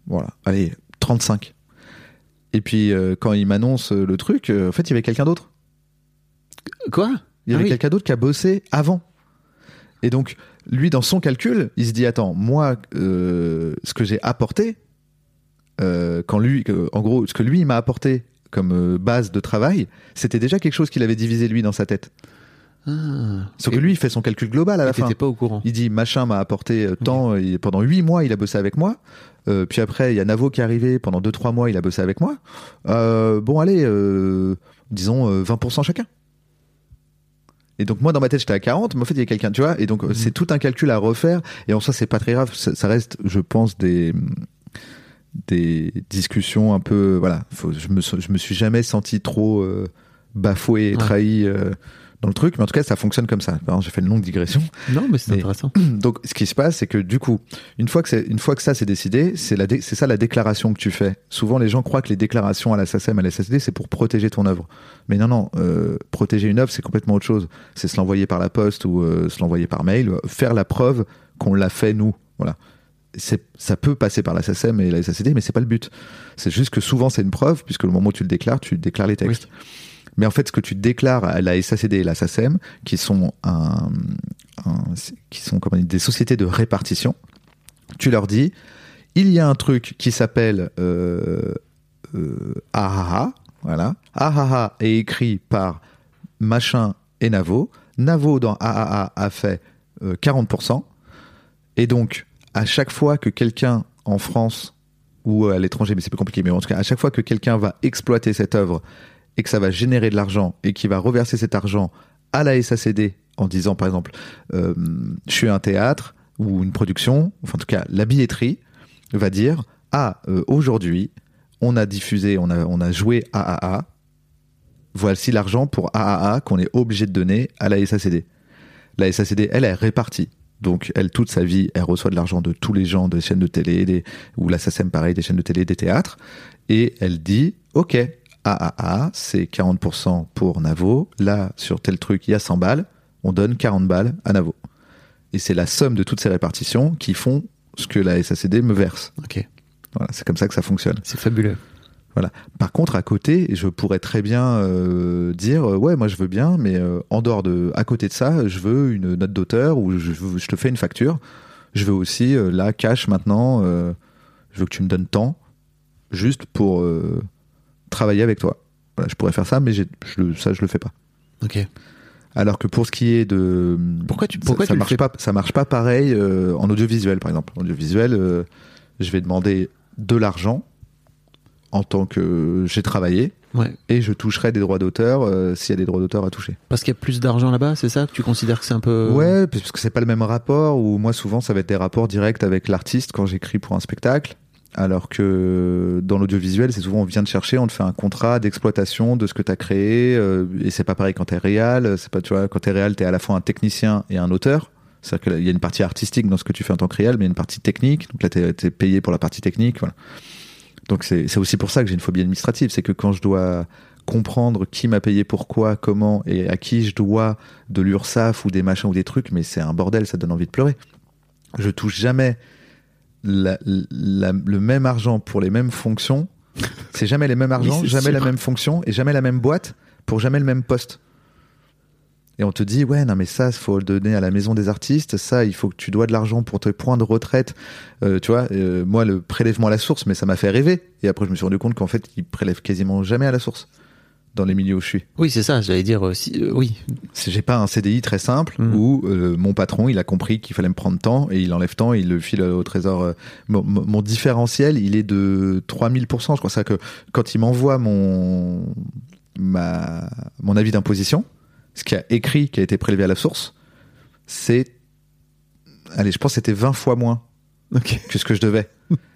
Voilà, allez, 35. Et puis euh, quand il m'annonce euh, le truc, euh, en fait, il y avait quelqu'un d'autre. quoi? Il y Ah avait oui. quelqu'un d'autre qui a bossé avant. Et donc, lui, dans son calcul, il se dit attends, moi, euh, ce que j'ai apporté, quand lui, en gros, ce que lui il m'a apporté comme base de travail, c'était déjà quelque chose qu'il avait divisé lui dans sa tête. Ah. Sauf que lui, il fait son calcul global à la fin. t'étais pas au courant Il dit machin m'a apporté euh, tant et pendant huit mois il a bossé avec moi. Euh, puis après il y a Navo qui est arrivé pendant deux trois mois il a bossé avec moi. Euh, bon allez euh, disons euh, 20% chacun. Et donc moi dans ma tête j'étais à 40 mais en fait il y a quelqu'un tu vois et donc euh, c'est tout un calcul à refaire et en soi c'est pas très grave ça, ça reste je pense des des discussions un peu voilà faut, je me je me suis jamais senti trop euh, bafoué et Ouais. trahi euh, dans le truc mais en tout cas ça fonctionne comme ça j'ai fait une longue digression non mais c'est intéressant *clears throat* donc, ce qui se passe, c'est que du coup, une fois que, c'est, une fois que ça c'est décidé, c'est, dé- ça la déclaration que tu fais. Souvent, les gens croient que les déclarations à la SACEM, à la SACD, c'est pour protéger ton œuvre. Mais non, non, euh, protéger une œuvre, c'est complètement autre chose. C'est se l'envoyer par la poste ou euh, se l'envoyer par mail, faire la preuve qu'on l'a fait nous. Voilà. ça peut passer par la SACEM et la SACD, mais c'est pas le but. C'est juste que souvent c'est une preuve, puisque le moment où tu le déclares, tu déclares les textes. Mais en fait, ce que tu déclares à la SACD et la SACEM, qui sont qui sont comme on dit, des sociétés de répartition, tu leur dis, il y a un truc qui s'appelle euh, euh, AHA, voilà. AHA est écrit par machin et Navo. Navo dans AAA a fait euh, 40%. Et donc, à chaque fois que quelqu'un en France ou à l'étranger, mais c'est plus compliqué, mais en tout cas, à chaque fois que quelqu'un va exploiter cette œuvre et que ça va générer de l'argent et qui va reverser cet argent à la SACD en disant, par exemple, euh, je suis un théâtre ou une production, enfin en tout cas la billetterie, va dire, ah, euh, aujourd'hui, on a diffusé, on a, on a joué AAA, voici l'argent pour AAA qu'on est obligé de donner à la SACD. La SACD, elle, est répartie. Donc, elle, toute sa vie, elle reçoit de l'argent de tous les gens des chaînes de télé, des, ou la SACEM, pareil, des chaînes de télé, des théâtres. Et elle dit, OK, AAA, c'est 40% pour Navo. Là, sur tel truc, il y a 100 balles. On donne 40 balles à Navo. Et c'est la somme de toutes ces répartitions qui font ce que la SACD me verse. Ok. Voilà, c'est comme ça que ça fonctionne. C'est fabuleux. Voilà. Par contre, à côté, je pourrais très bien euh, dire, euh, ouais, moi je veux bien, mais euh, en dehors de, à côté de ça, je veux une note d'auteur ou je, je te fais une facture. Je veux aussi, là, cash maintenant, je veux que tu me donnes temps, juste pour travailler avec toi. Voilà, je pourrais faire ça, mais je, ça, je le fais pas. Ok. Alors que pour ce qui est de Pourquoi tu- ça- pourquoi ça, tu le marche fais pas ça marche pas pareil euh, en audiovisuel par exemple. En audiovisuel, euh, je vais demander de l'argent en tant que j'ai travaillé Ouais. et je toucherai des droits d'auteur euh, s'il y a des droits d'auteur à toucher. Parce qu'il y a plus d'argent là-bas, c'est ça? Que tu considères que c'est un peu. Ouais, parce que c'est pas le même rapport ou moi souvent ça va être des rapports directs avec l'artiste quand j'écris pour un spectacle. Alors que dans l'audiovisuel, c'est souvent on vient te chercher, on te fait un contrat d'exploitation de ce que tu as créé, euh, et c'est pas pareil quand t'es réal, c'est pas tu vois quand t'es réal, t'es à la fois un technicien et un auteur. C'est-à-dire qu'il y a une partie artistique dans ce que tu fais en tant que réal, mais il y a une partie technique. Donc là, t'es es payé pour la partie technique. Voilà. Donc c'est aussi pour ça que j'ai une phobie administrative, c'est que quand je dois comprendre qui m'a payé pourquoi, comment et à qui je dois de l'URSSAF ou des machins ou des trucs, mais c'est un bordel, ça donne envie de pleurer. Je touche jamais la- la- le même argent pour les mêmes fonctions. C'est jamais les mêmes argent, jamais sûr. la même fonction et jamais la même boîte pour jamais le même poste. Et on te dit, ouais, non, mais ça, il faut le donner à la maison des artistes. Ça, il faut que tu dois de l'argent pour tes points de retraite. Euh, tu vois, euh, moi, le prélèvement à la source, mais ça m'a fait rêver. Et après, je me suis rendu compte qu'en fait, ils prélèvent quasiment jamais à la source dans les milieux où je suis. Oui, c'est ça. J'allais dire euh, si, euh, oui. J'ai pas un CDI très simple Mm. où euh, mon patron, il a compris qu'il fallait me prendre temps et il enlève temps et il le file au trésor. euh, Mon, mon- mon différentiel, il est de 3000%. Je crois ça que quand il m'envoie mon, ma, mon avis d'imposition, ce qui a écrit, qui a été prélevé à la source, c'est, allez, je pense que c'était 20 fois moins que ce que je devais.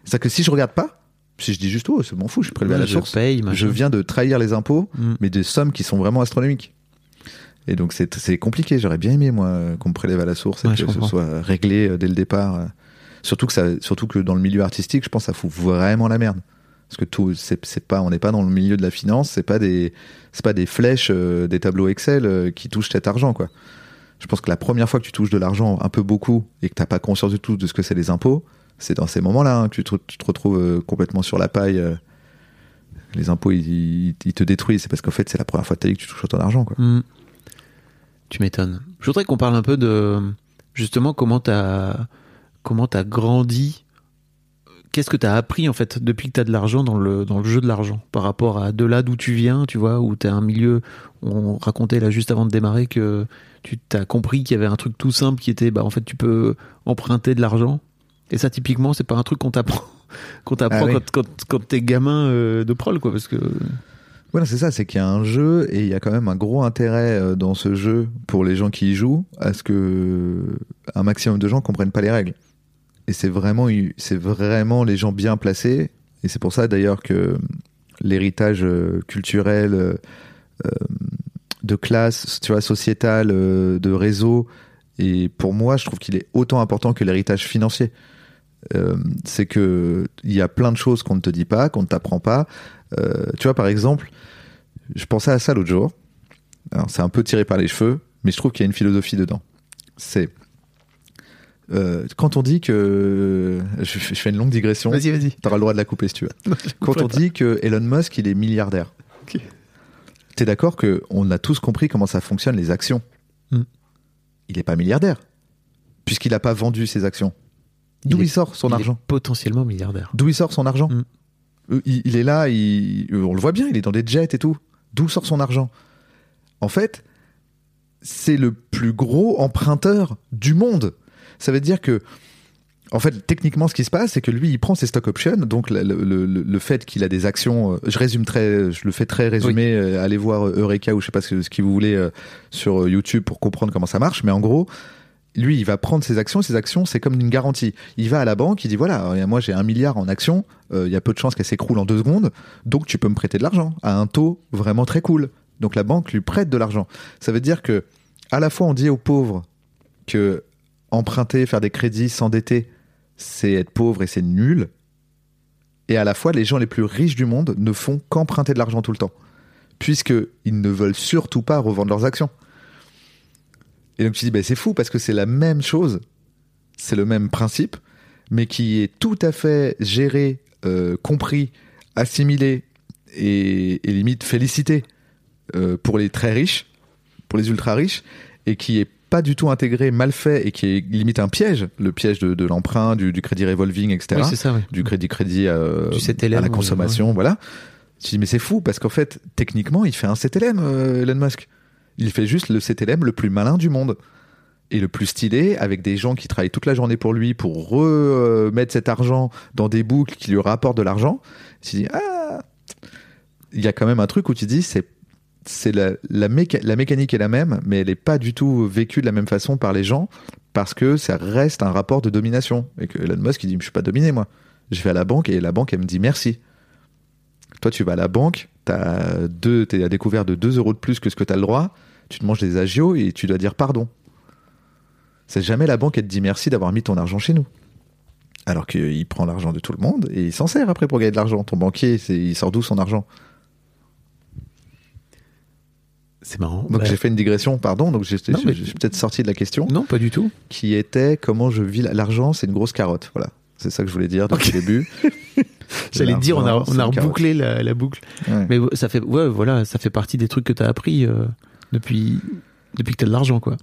C'est-à-dire que si je regarde pas, si je dis juste, oh, c'est m'en fou, je suis prélevé à la je source. paye. Je viens de trahir les impôts, Mm. mais des sommes qui sont vraiment astronomiques. Et donc c'est compliqué. J'aurais bien aimé moi qu'on me prélève à la source et Ouais, que ce soit réglé euh, dès le départ. euh. Surtout que ça, surtout que dans le milieu artistique, je pense que ça fout vraiment la merde. Parce que tout, c'est c'est pas, on n'est pas dans le milieu de la finance, c'est pas des, c'est pas des flèches, euh, des tableaux Excel euh, qui touchent cet argent quoi. Je pense que la première fois que tu touches de l'argent un peu beaucoup et que t'as pas conscience du tout de ce que c'est les impôts, c'est dans ces moments-là hein, que tu te, tu retrouves euh, complètement sur la paille. euh, les impôts ils, te détruisent, c'est parce qu'en fait c'est la première fois de ta vie que tu touches autant d'argent quoi. Hmm. Tu m'étonnes. Je voudrais qu'on parle un peu de justement comment t'as comment t'as grandi. Qu'est-ce que t'as appris en fait depuis que t'as de l'argent dans le dans le jeu de l'argent? Par rapport à de là d'où tu viens, tu vois, où t'as un milieu. On racontait là juste avant de démarrer que tu t'as compris qu'il y avait un truc tout simple qui était bah en fait tu peux emprunter de l'argent. Et ça typiquement c'est pas un truc qu'on t'apprend *laughs* qu'on t'apprend Ah oui. quand, t'es gamin euh, de prol quoi parce que Voilà, c'est ça, c'est qu'il y a un jeu et il y a quand même un gros intérêt euh, dans ce jeu pour les gens qui y jouent à ce que un maximum de gens comprennent pas les règles. Et c'est vraiment, c'est vraiment les gens bien placés. Et c'est pour ça d'ailleurs que l'héritage euh, culturel euh, de classe, tu vois, sociétal, de réseau, et pour moi, je trouve qu'il est autant important que l'héritage financier. Euh, c'est que il y a plein de choses qu'on ne te dit pas, qu'on ne t'apprend pas. Euh, tu vois, par exemple, je pensais à ça l'autre jour. Alors, c'est un peu tiré par les cheveux, mais je trouve qu'il y a une philosophie dedans. C'est Euh, quand on dit que je, je fais une longue digression, Vas-y, vas-y. t'auras le droit de la couper si tu veux. Quand on dit que Elon Musk il est milliardaire, Ok. t'es d'accord que on a tous compris comment ça fonctionne les actions. Hmm. Il est pas milliardaire puisqu'il n'a pas vendu ses actions. D'où il, sort son il est argent potentiellement milliardaire. D'où il sort son argent Mm. Euh, il, il est là, euh, on le voit bien, il est dans des jets et tout. D'où sort son argent? En fait, c'est le plus gros emprunteur du monde. Ça veut dire que, en fait, techniquement, ce qui se passe, c'est que lui, il prend ses stock options, donc le, le- le- le fait qu'il a des actions. euh, Je résume très, je le fais très résumé. allez voir Eureka ou je sais pas ce, ce que vous voulez sur YouTube pour comprendre comment ça marche. Mais en gros, lui, il va prendre ses actions. Ses actions, c'est comme une garantie. Il va à la banque, il dit voilà, euh, moi j'ai un milliard en actions. euh, Il y a peu de chances qu'elle s'écroule en deux secondes, donc tu peux me prêter de l'argent à un taux vraiment très cool. Donc la banque lui prête de l'argent. Ça veut dire que à la fois on dit aux pauvres que emprunter, faire des crédits, s'endetter, c'est être pauvre et c'est nul. Et à la fois, les gens les plus riches du monde ne font qu'emprunter de l'argent tout le temps, puisqu'ils ne veulent surtout pas revendre leurs actions. Et donc tu dis, ben, c'est fou parce que c'est la même chose, c'est le même principe, mais qui est tout à fait géré, euh, compris, assimilé et, et limite félicité euh, pour les très riches, pour les ultra riches, et qui est pas du tout intégré, mal fait et qui est limite un piège, le piège de, de l'emprunt, du, du crédit revolving, etc Oui, c'est ça, oui. du crédit crédit euh, Du CTLM, à la consommation, voilà. Je dis mais c'est fou parce qu'en fait techniquement il fait un CTLM euh, Elon Musk. Il fait juste le CTLM le plus malin du monde et le plus stylé avec des gens qui travaillent toute la journée pour lui pour remettre cet argent dans des boucles qui lui rapportent de l'argent. Tu dis ah il y a quand même un truc où tu dis c'est c'est la, la, méca- la mécanique est la même, mais elle n'est pas du tout vécue de la même façon par les gens parce que ça reste un rapport de domination. Et que Elon Musk, il dit Je suis pas dominé, moi. Je vais à la banque et la banque, elle me dit merci. Toi, tu vas à la banque, tu es à découvert de 2 euros de plus que ce que tu as le droit, tu te manges des agios et tu dois dire pardon. C'est jamais la banque qui te dit merci d'avoir mis ton argent chez nous. Alors qu'il prend l'argent de tout le monde et il s'en sert après pour gagner de l'argent. Ton banquier, il sort d'où son argent? C'est marrant. Donc Bah, j'ai fait une digression, pardon, donc j'ai mais- peut-être sorti de la question, Non, pas du tout. qui était comment je vis la- l'argent, c'est une grosse carotte. Voilà, c'est ça que je voulais dire depuis le début. *laughs* J'allais dire, on a, on a rebouclé la, la boucle. Ouais. Mais ça fait, ouais, voilà, ça fait partie des trucs que t'as appris euh, depuis, depuis que t'as de l'argent, quoi.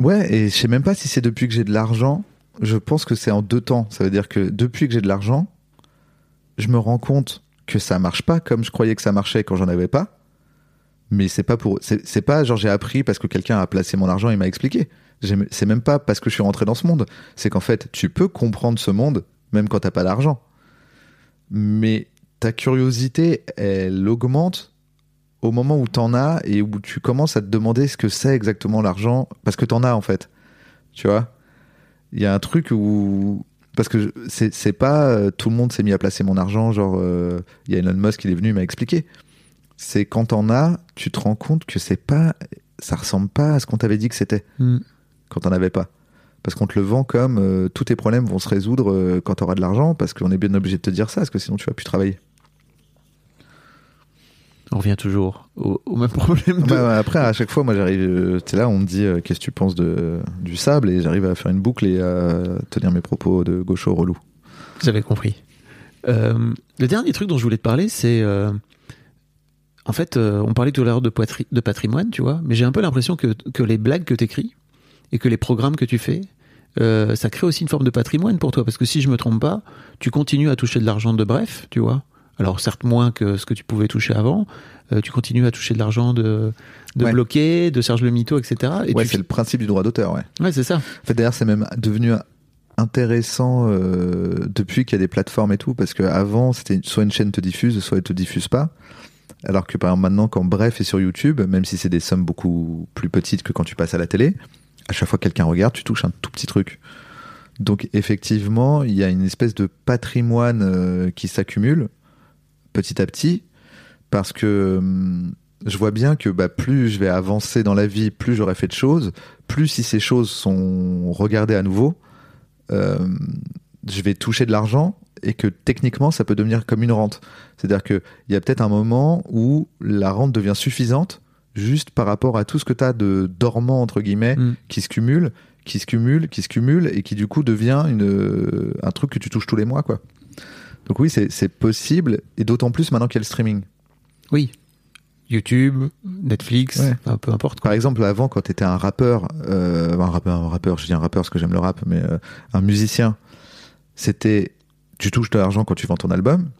Ouais, et je sais même pas si c'est depuis que j'ai de l'argent. Je pense que c'est en deux temps. Ça veut dire que depuis que j'ai de l'argent, je me rends compte que ça marche pas comme je croyais que ça marchait quand j'en avais pas. Mais c'est pas pour, c'est pas genre j'ai appris parce que quelqu'un a placé mon argent et m'a expliqué. C'est même pas parce que je suis rentré dans ce monde. C'est qu'en fait, tu peux comprendre ce monde même quand t'as pas d'argent. Mais ta curiosité, elle augmente au moment où t'en as et où tu commences à te demander ce que c'est exactement l'argent, parce que t'en as en fait. Tu vois? Il y a un truc où. Parce que c'est pas euh, tout le monde s'est mis à placer mon argent, genre euh, il y a Elon Musk qui est venu il m'a expliqué. C'est quand t'en as, tu te rends compte que c'est pas. Ça ressemble pas à ce qu'on t'avait dit que c'était Hmm. quand t'en avais pas. Parce qu'on te le vend comme euh, tous tes problèmes vont se résoudre euh, quand t'auras de l'argent, parce qu'on est bien obligé de te dire ça, parce que sinon tu vas plus travailler. On revient toujours au, au même problème. de- Bah, après, à chaque fois, moi, j'arrive, euh, t'es là, on me dit, euh, qu'est-ce que tu penses de, du sable, et j'arrive à faire une boucle et à tenir mes propos de gaucho relou. J'avais compris. Le dernier truc dont je voulais te parler, c'est. en fait, on parlait tout à l'heure de, de patrimoine, tu vois, mais j'ai un peu l'impression que, que les blagues que tu écris et que les programmes que tu fais, euh, ça crée aussi une forme de patrimoine pour toi. Parce que si je me trompe pas, tu continues à toucher de l'argent de bref, tu vois. Alors, certes, moins que ce que tu pouvais toucher avant. euh, tu continues à toucher de l'argent de, de Ouais. bloqué, de Serge Le Mito, etc. Et ouais, tu- c'est le principe du droit d'auteur, ouais. ouais, c'est ça. En fait, d'ailleurs, c'est même devenu intéressant euh, depuis qu'il y a des plateformes et tout, parce qu'avant, c'était soit une chaîne te diffuse, soit elle te diffuse pas. Alors que par exemple maintenant, quand Bref est sur YouTube, même si c'est des sommes beaucoup plus petites que quand tu passes à la télé, à chaque fois que quelqu'un regarde, tu touches un tout petit truc. Donc effectivement, il y a une espèce de patrimoine euh, qui s'accumule petit à petit, parce que hum, je vois bien que bah, plus je vais avancer dans la vie, plus j'aurai fait de choses, plus si ces choses sont regardées à nouveau, euh, je vais toucher de l'argent et que techniquement ça peut devenir comme une rente. C'est-à-dire qu'il y a peut-être un moment où la rente devient suffisante juste par rapport à tout ce que tu as de dormant, entre guillemets, Mm. qui se cumule, qui se cumule, qui se cumule et qui du coup devient une, euh, un truc que tu touches tous les mois, quoi. Donc oui, c'est c'est possible et d'autant plus maintenant qu'il y a le streaming. Oui. YouTube, Netflix, Ouais. enfin, peu importe quoi. Par exemple, avant, quand tu étais un rappeur, euh, un rappeur, un rappeur, je dis un rappeur parce que j'aime le rap, mais euh, un musicien, c'était tu touches de l'argent quand tu vends ton album,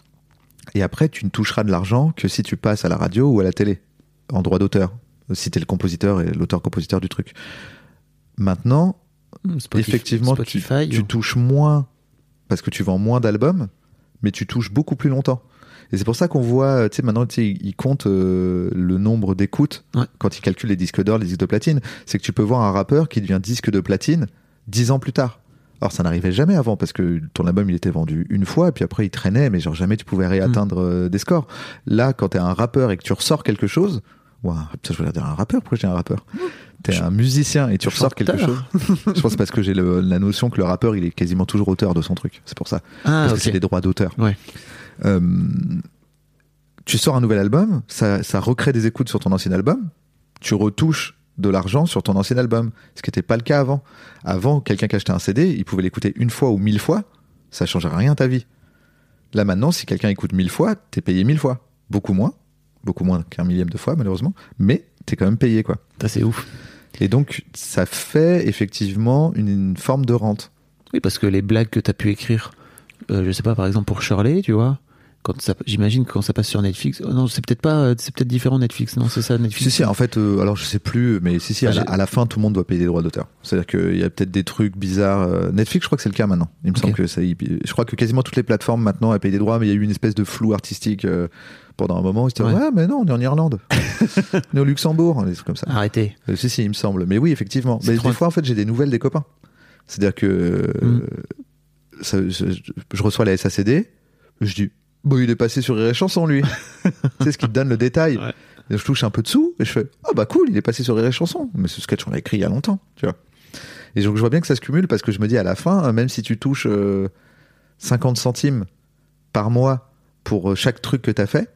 et après tu ne toucheras de l'argent que si tu passes à la radio ou à la télé, en droit d'auteur, si tu es le compositeur et l'auteur-compositeur du truc. Maintenant, Hmm, Spotify- effectivement, tu, Spotify, tu ou- touches moins parce que tu vends moins d'albums, mais tu touches beaucoup plus longtemps. Et c'est pour ça qu'on voit, euh, tu sais, maintenant, ils comptent euh, le nombre d'écoutes Ouais. quand ils calculent les disques d'or, les disques de platine. C'est que tu peux voir un rappeur qui devient disque de platine dix ans plus tard. Alors ça n'arrivait jamais avant parce que ton album il était vendu une fois et puis après il traînait mais genre jamais tu pouvais réatteindre euh, des scores. Là quand t'es un rappeur et que tu ressors quelque chose, putain, je voulais dire un rappeur, pourquoi je dis un rappeur? T'es un musicien et tu ressors quelque chose. Je pense parce que j'ai la notion que le rappeur il est quasiment toujours auteur de son truc. C'est pour ça. Ah, Parce que c'est des droits d'auteur. Ouais. Euh, tu sors un nouvel album, ça, ça recrée des écoutes sur ton ancien album, tu retouches de l'argent sur ton ancien album, ce qui n'était pas le cas avant. Avant, quelqu'un qui achetait un CD, il pouvait l'écouter une fois ou mille fois, ça changerait rien à ta vie. Là maintenant, si quelqu'un écoute mille fois, t'es payé mille fois. Beaucoup moins, beaucoup moins qu'un millième de fois malheureusement, mais t'es quand même payé quoi. Ça, c'est ouf. Et donc, ça fait effectivement une, une forme de rente. Oui, parce que les blagues que tu as pu écrire, euh, je sais pas, par exemple pour Shirley, tu vois, quand ça, j'imagine que quand ça passe sur Netflix, oh non, c'est peut-être pas, euh, c'est peut-être différent Netflix, non, c'est ça Netflix? Si, si, en fait, euh, alors je sais plus, mais si, si, à, Ah, la, à fin, tout le monde doit payer des droits d'auteur. C'est-à-dire qu'il y a peut-être des trucs bizarres. euh, Netflix, je crois que c'est le cas maintenant. Il me semble que ça, je crois que quasiment toutes les plateformes maintenant elles payent des droits, mais il y a eu une espèce de flou artistique euh, pendant un moment. Ils se disaient, Ouais. ouais, mais non, on est en Irlande. *laughs* on est au Luxembourg, des trucs comme ça. Arrêtez. Euh, si, si, il me semble. Mais oui, effectivement. Mais trop- des fois, en fait, j'ai des nouvelles des copains. C'est-à-dire que euh, Mm. ça- je, je reçois la SACD, je dis, bon, il est passé sur Rire et Chanson, lui. *laughs* c'est ce qui te donne le détail. Ouais. Et je touche un peu de sous et je fais, ah bah cool, il est passé sur Rire et Chanson. Mais ce sketch, on l'a écrit il y a longtemps, tu vois. Et donc, je vois bien que ça se cumule parce que je me dis, à la fin, même si tu touches euh, 50 centimes par mois pour euh, chaque truc que t'as fait,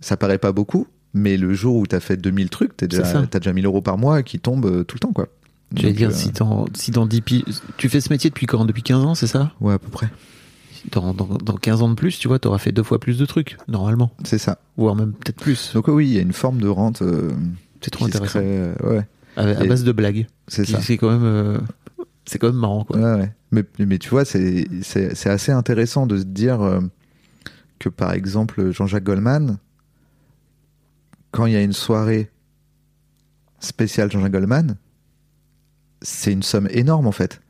ça paraît pas beaucoup. Mais le jour où t'as fait 2000 trucs, C'est déjà, t'as déjà 1000 euros par mois qui tombent euh, tout le temps, quoi. J'allais Donc, dire, euh, si, dans, si dans 10 pi- tu fais ce métier depuis quand? Depuis 15 ans, c'est ça? Ouais, à peu près. Dans, dans, dans 15 ans de plus, tu vois, t'auras fait deux fois plus de trucs, normalement. C'est ça. Voire même peut-être plus. Donc oui, il y a une forme de rente. euh, C'est trop intéressant. crée, euh, ouais, À, base de blagues. c'est ça. C'est quand même, euh, c'est quand même marrant, quoi. Ouais, ouais. Mais, mais tu vois, c'est assez intéressant de se dire euh, que par exemple Jean-Jacques Goldman, quand il y a une soirée spéciale Jean-Jacques Goldman, c'est une somme énorme en fait.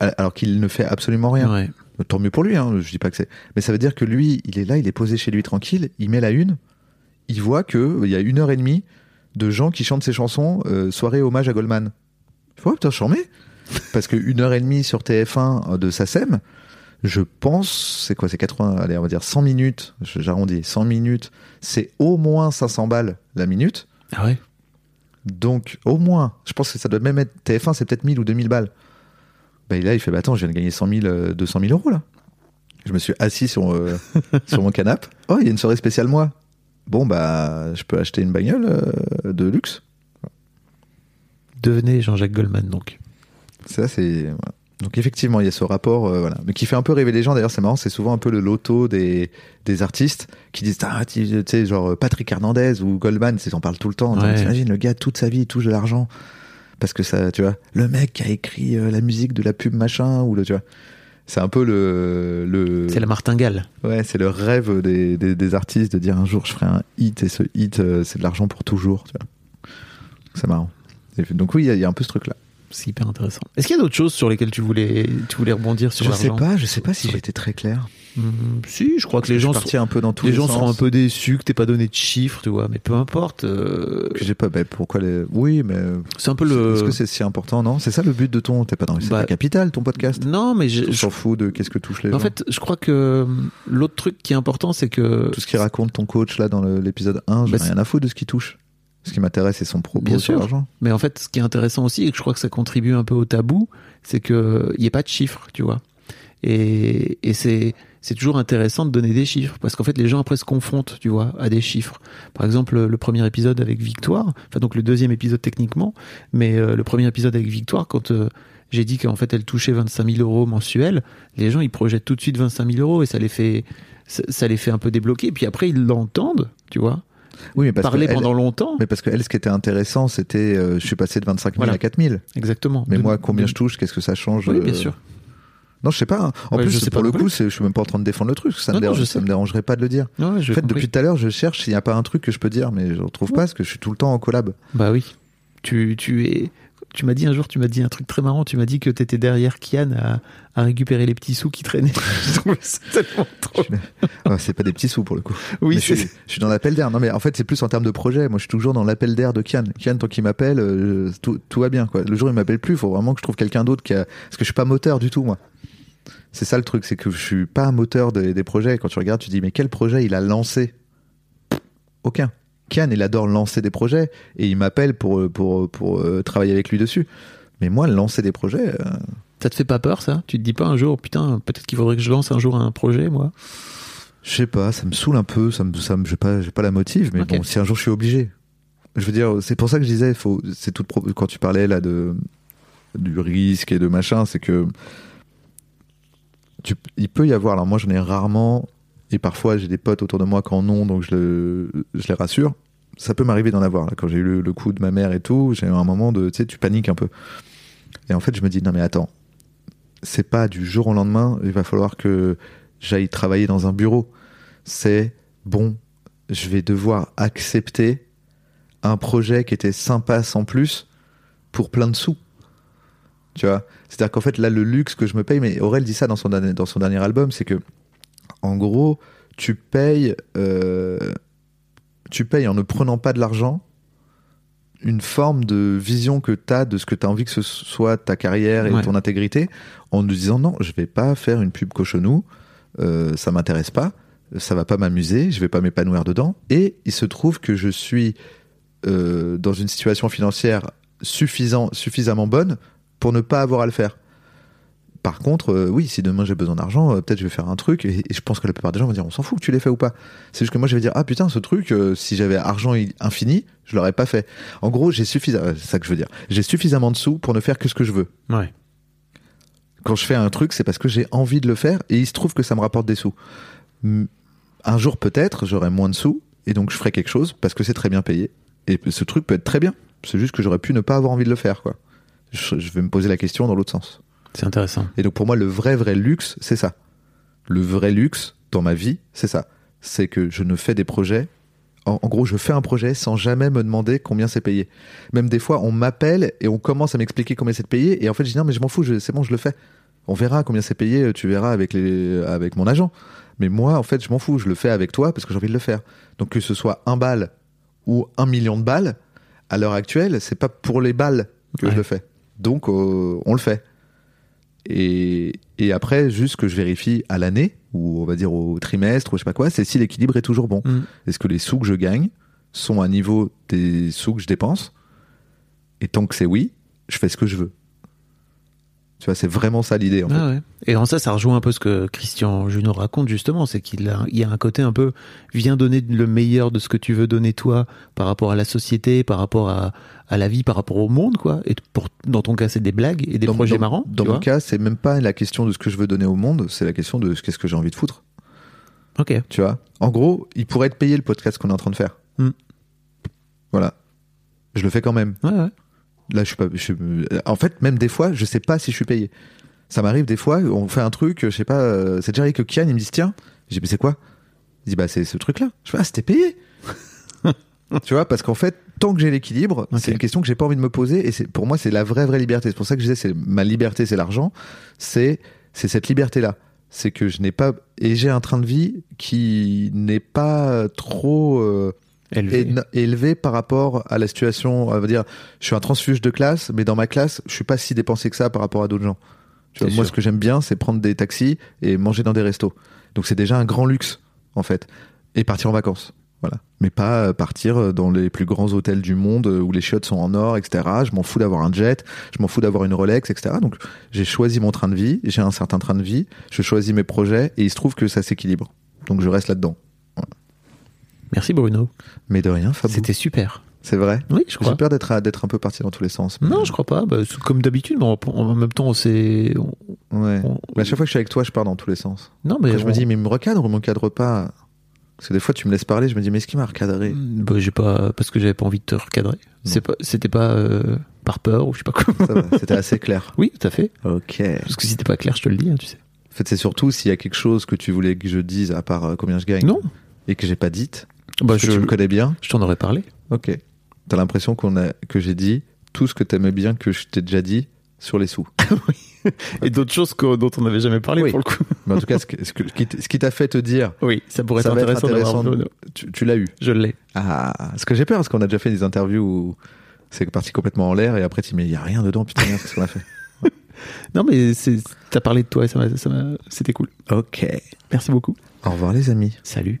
Alors qu'il ne fait absolument rien. Ouais. Tant mieux pour lui, hein, je dis pas que c'est. Mais ça veut dire que lui, il est là, il est posé chez lui tranquille, il met la une, il voit que euh, il y a une heure et demie de gens qui chantent ses chansons, euh, soirée hommage à Goldman. Fait, oh putain, charmé Parce que une heure et demie sur TF1 de SACEM, je pense, c'est quoi, c'est 80, allez, on va dire 100 minutes, je- j'arrondis, 100 minutes, c'est au moins 500 balles la minute. Ah ouais? Donc, au moins, je pense que ça doit même être TF1, c'est peut-être 1000 ou 2000 balles. Bah, là, il fait, bah attends, je viens de gagner 100 000, euh, 200 000 euros là. Je me suis assis sur, euh, *laughs* sur mon canapé. Oh, il y a une soirée spéciale moi. Bon, bah, je peux acheter une bagnole euh, de luxe. Devenez Jean-Jacques Goldman, donc. Ça, c'est. voilà. Donc, effectivement, il y a ce rapport, euh, voilà. Mais qui fait un peu rêver les gens. D'ailleurs, c'est marrant, c'est souvent un peu le loto des, des artistes qui disent, ah, tu sais, genre Patrick Hernandez ou Goldman, ils en parlent tout le temps. Ouais. T'imagines, le gars, toute sa vie, il touche de l'argent. Parce que ça, tu vois, le mec qui a écrit euh, la musique de la pub machin, ou le, tu vois. C'est un peu le. le C'est la martingale. Ouais, c'est le rêve des, des, des artistes de dire un jour je ferai un hit et ce hit, euh, c'est de l'argent pour toujours. tu vois. C'est marrant. Et donc, oui, il y y, a un peu ce truc-là. C'est hyper intéressant. Est-ce qu'il y a d'autres choses sur lesquelles tu voulais, tu voulais rebondir sur Je sais pas, je sais pas si j'ai été très clair. Hmm, si, je crois que les Je gens, seront, un peu dans tous les les, gens sens. seront un peu déçus que t'aies pas donné de chiffres, tu vois. Mais peu importe. euh, j'ai pas. ben, pourquoi les. Oui, mais. c'est un peu le. Est-ce que c'est si important? Non, c'est ça le but de ton. T'es pas dans Bah, la capitale, ton podcast. Non, mais je, s'en fout de qu'est-ce que touche les gens. en fait, je crois que hum, l'autre truc qui est important, c'est que tout ce qu'il raconte ton coach là dans l'épisode 1, j'ai Bah, rien à foutre de ce qui touche. Ce qui m'intéresse, c'est son propos Bien sur l'argent. Mais en fait, ce qui est intéressant aussi, et que je crois que ça contribue un peu au tabou, c'est qu'il n'y ait pas de chiffres, tu vois. Et, et c'est c'est toujours intéressant de donner des chiffres parce qu'en fait les gens après se confrontent, tu vois, à des chiffres. Par exemple, le, premier épisode avec Victoire, enfin donc le deuxième épisode techniquement, mais euh, le premier épisode avec Victoire, quand euh, j'ai dit qu'en fait elle touchait 25 000 euros mensuels, les gens ils projettent tout de suite 25 000 euros et ça les fait ça, ça les fait un peu débloquer. Puis après ils l'entendent, tu vois, Oui, mais parce parler que elle- pendant longtemps. Mais parce que elle, ce qui était intéressant, c'était, euh, je suis passé de 25 000 Voilà. à 4 000. Exactement. Mais De- moi, combien de- je touche Qu'est-ce que ça change Oui, bien sûr. Non, je sais pas. hein. En Ouais, je plus, sais pour pas le coup, plus. je suis même pas en train de défendre le truc. Ça, Non, me, dérange- ça me dérangerait pas de le dire. Ouais, en fait, compris. depuis tout à l'heure, je cherche s'il n'y a pas un truc que je peux dire, mais je ne trouve pas parce que je suis tout le temps en collab. Bah oui. Tu, tu es. Tu m'as dit un jour, tu m'as dit un truc très marrant. Tu m'as dit que t'étais derrière Kian à, à récupérer les petits sous qui traînaient. *laughs* Je trouvais ça tellement trop. Ah, c'est pas des petits sous pour le coup. Oui, je, suis, je suis dans l'appel d'air. Non, mais en fait, c'est plus en termes de projet. Moi, je suis toujours dans l'appel d'air de Kian. Kian, tant qu'il m'appelle, euh, tout, tout va bien. Quoi. Le jour où il m'appelle plus, il faut vraiment que je trouve quelqu'un d'autre qui a. Parce que je suis pas moteur du tout, moi. C'est ça le truc, c'est que je suis pas un moteur des, des projets. Quand tu regardes, tu dis, mais quel projet il a lancé? Aucun. Kian, il adore lancer des projets et il m'appelle pour, pour, pour, euh, travailler avec lui dessus. Mais moi, lancer des projets, euh, Ça te fait pas peur, ça? Tu te dis pas un jour, putain, peut-être qu'il faudrait que je lance un jour un projet, moi? Je sais pas, ça me saoule un peu, ça me, ça me, j'ai pas, j'ai pas la motive, mais bon, si un jour je suis obligé. Je veux dire, c'est pour ça que je disais, faut, c'est tout, quand tu parlais là de, du risque et de machin, c'est que, il peut y avoir, alors moi j'en ai rarement, et parfois j'ai des potes autour de moi qui en ont, donc je, le, je les rassure. Ça peut m'arriver d'en avoir, quand j'ai eu le, le coup de ma mère et tout, j'ai eu un moment de, tu sais, tu paniques un peu. Et en fait, je me dis, non mais attends, c'est pas du jour au lendemain, il va falloir que j'aille travailler dans un bureau. C'est bon, je vais devoir accepter un projet qui était sympa sans plus pour plein de sous. Tu vois? C'est-à-dire qu'en fait, là, le luxe que je me paye, mais Aurel dit ça dans son, dernier- dans son dernier album, c'est que, en gros, tu payes, euh, tu payes en ne prenant pas de l'argent une forme de vision que tu as de ce que tu as envie que ce soit ta carrière et Ouais. ton intégrité en nous disant non, je vais pas faire une pub cochonou, euh, ça m'intéresse pas, ça va pas m'amuser, je vais pas m'épanouir dedans. Et il se trouve que je suis euh, dans une situation financière suffisant, suffisamment bonne pour ne pas avoir à le faire. Par contre, euh, oui, si demain j'ai besoin d'argent, euh, peut-être je vais faire un truc, et, et je pense que la plupart des gens vont dire on s'en fout que tu l'aies fait ou pas. C'est juste que moi je vais dire ah putain ce truc, euh, si j'avais argent infini, je l'aurais pas fait. En gros, j'ai suffisamment, c'est ça que je veux dire, j'ai suffisamment de sous pour ne faire que ce que je veux. Ouais. Quand je fais un truc, c'est parce que j'ai envie de le faire, et il se trouve que ça me rapporte des sous. Un jour peut-être, j'aurai moins de sous, et donc je ferai quelque chose parce que c'est très bien payé. Et ce truc peut être très bien. C'est juste que j'aurais pu ne pas avoir envie de le faire, quoi. Je, je vais me poser la question dans l'autre sens. C'est intéressant. Et donc pour moi, le vrai, vrai luxe, c'est ça. Le vrai luxe dans ma vie, c'est ça. C'est que je ne fais des projets. En, en gros, je fais un projet sans jamais me demander combien c'est payé. Même des fois, on m'appelle et on commence à m'expliquer combien c'est payé. Et en fait, je dis non, mais je m'en fous, c'est bon, je le fais. On verra combien c'est payé, tu verras avec, les, avec mon agent. Mais moi, en fait, je m'en fous, je le fais avec toi parce que j'ai envie de le faire. Donc que ce soit un bal ou un million de balles, à l'heure actuelle, c'est pas pour les balles que Ouais. je le fais. Donc euh, on le fait. Et, et après, juste que je vérifie à l'année, ou on va dire au trimestre, ou je sais pas quoi, c'est si l'équilibre est toujours bon. Mm. Est-ce que les sous que je gagne sont à niveau des sous que je dépense? Et tant que c'est oui, je fais ce que je veux. Tu vois, c'est vraiment ça l'idée en fait. Ah ouais. Et en ça, ça rejoint un peu ce que Christian Junot raconte justement, c'est qu'il a, il y a un côté un peu, viens donner le meilleur de ce que tu veux donner toi par rapport à la société, par rapport à, à la vie, par rapport au monde, quoi. Et pour, dans ton cas, c'est des blagues et des Dans- projets dans- marrants. Dans mon cas, c'est même pas la question de ce que je veux donner au monde, c'est la question de ce qu'est-ce que j'ai envie de foutre. Ok. Tu vois? En gros, il pourrait être payé le podcast qu'on est en train de faire. Mm. Voilà. Je le fais quand même. Ouais, ouais. Là, je suis pas. je suis- en fait, même des fois, je sais pas si je suis payé. Ça m'arrive des fois, on fait un truc, je sais pas. euh, C'est déjà arrivé que Kian, il me dit tiens. Dis mais c'est quoi? Il dit bah c'est ce truc-là. Je fais ah c'était payé. *laughs* tu vois parce qu'en fait, tant que j'ai l'équilibre, c'est une question que j'ai pas envie de me poser et pour moi c'est la vraie vraie liberté. C'est pour ça que je disais c'est ma liberté, c'est l'argent. C'est cette liberté là. C'est que je n'ai pas et j'ai un train de vie qui n'est pas trop. euh, Élevé. par rapport à la situation. On va dire, je suis un transfuge de classe, mais dans ma classe, je suis pas si dépensé que ça par rapport à d'autres gens. Tu vois, C'est moi, ce que j'aime bien, c'est prendre des taxis et manger dans des restos. Donc c'est déjà un grand luxe, en fait. Et partir en vacances. Voilà. Mais pas euh, partir euh, dans les plus grands hôtels du monde euh, où les chiottes sont en or, etc. Je m'en fous d'avoir un jet, je m'en fous d'avoir une Rolex, etc. Donc j'ai choisi mon train de vie, j'ai un certain train de vie, je choisis mes projets et il se trouve que ça s'équilibre. Donc je reste là-dedans. Merci Bruno. Mais de rien, Fabou. C'était super. C'est vrai? Oui, je crois. J'ai peur d'être d'être un peu parti dans tous les sens. mais- Non, je crois pas. Bah, comme d'habitude, mais en, en même temps, on- Ouais. on- Mais à chaque fois que je suis avec toi, je pars dans tous les sens. Non, mais je me dis, mais il me recadre ou me recadre pas? Parce que des fois, tu me laisses parler, je me dis, mais est-ce qu'il m'a recadré? Bah, j'ai pas parce que j'avais pas envie de te recadrer. C'est pas, c'était pas euh, par peur ou je sais pas va, C'était assez clair. *laughs* Oui, tout à fait. Ok. Parce que si c'était pas clair, je te le dis, hein, tu sais. En fait, c'est surtout s'il y a quelque chose que tu voulais que je dise, à part euh, combien je gagne, Non. et que j'ai pas dite, Bah, que je, tu me connais bien. je t'en aurais parlé. Ok. T'as l'impression qu'on a, que j'ai dit tout ce que t'aimais bien que je t'ai déjà dit sur les sous. *laughs* Et d'autres choses que- dont on n'avait jamais parlé Oui. pour le coup. Mais en tout cas, ce, que- ce que- ce qui t'a fait te dire, Oui, ça pourrait ça être va être intéressant intéressant, tu, tu l'as eu. Je l'ai. Ah, ce que j'ai peur, parce qu'on a déjà fait des interviews où c'est parti complètement en l'air et après tu dis, mais il y a rien dedans, putain, merde, qu'est-ce qu'on a fait *laughs* Non, mais t'as parlé de toi et ça ça m'a- c'était cool. Ok. Merci beaucoup. Au revoir les amis. Salut.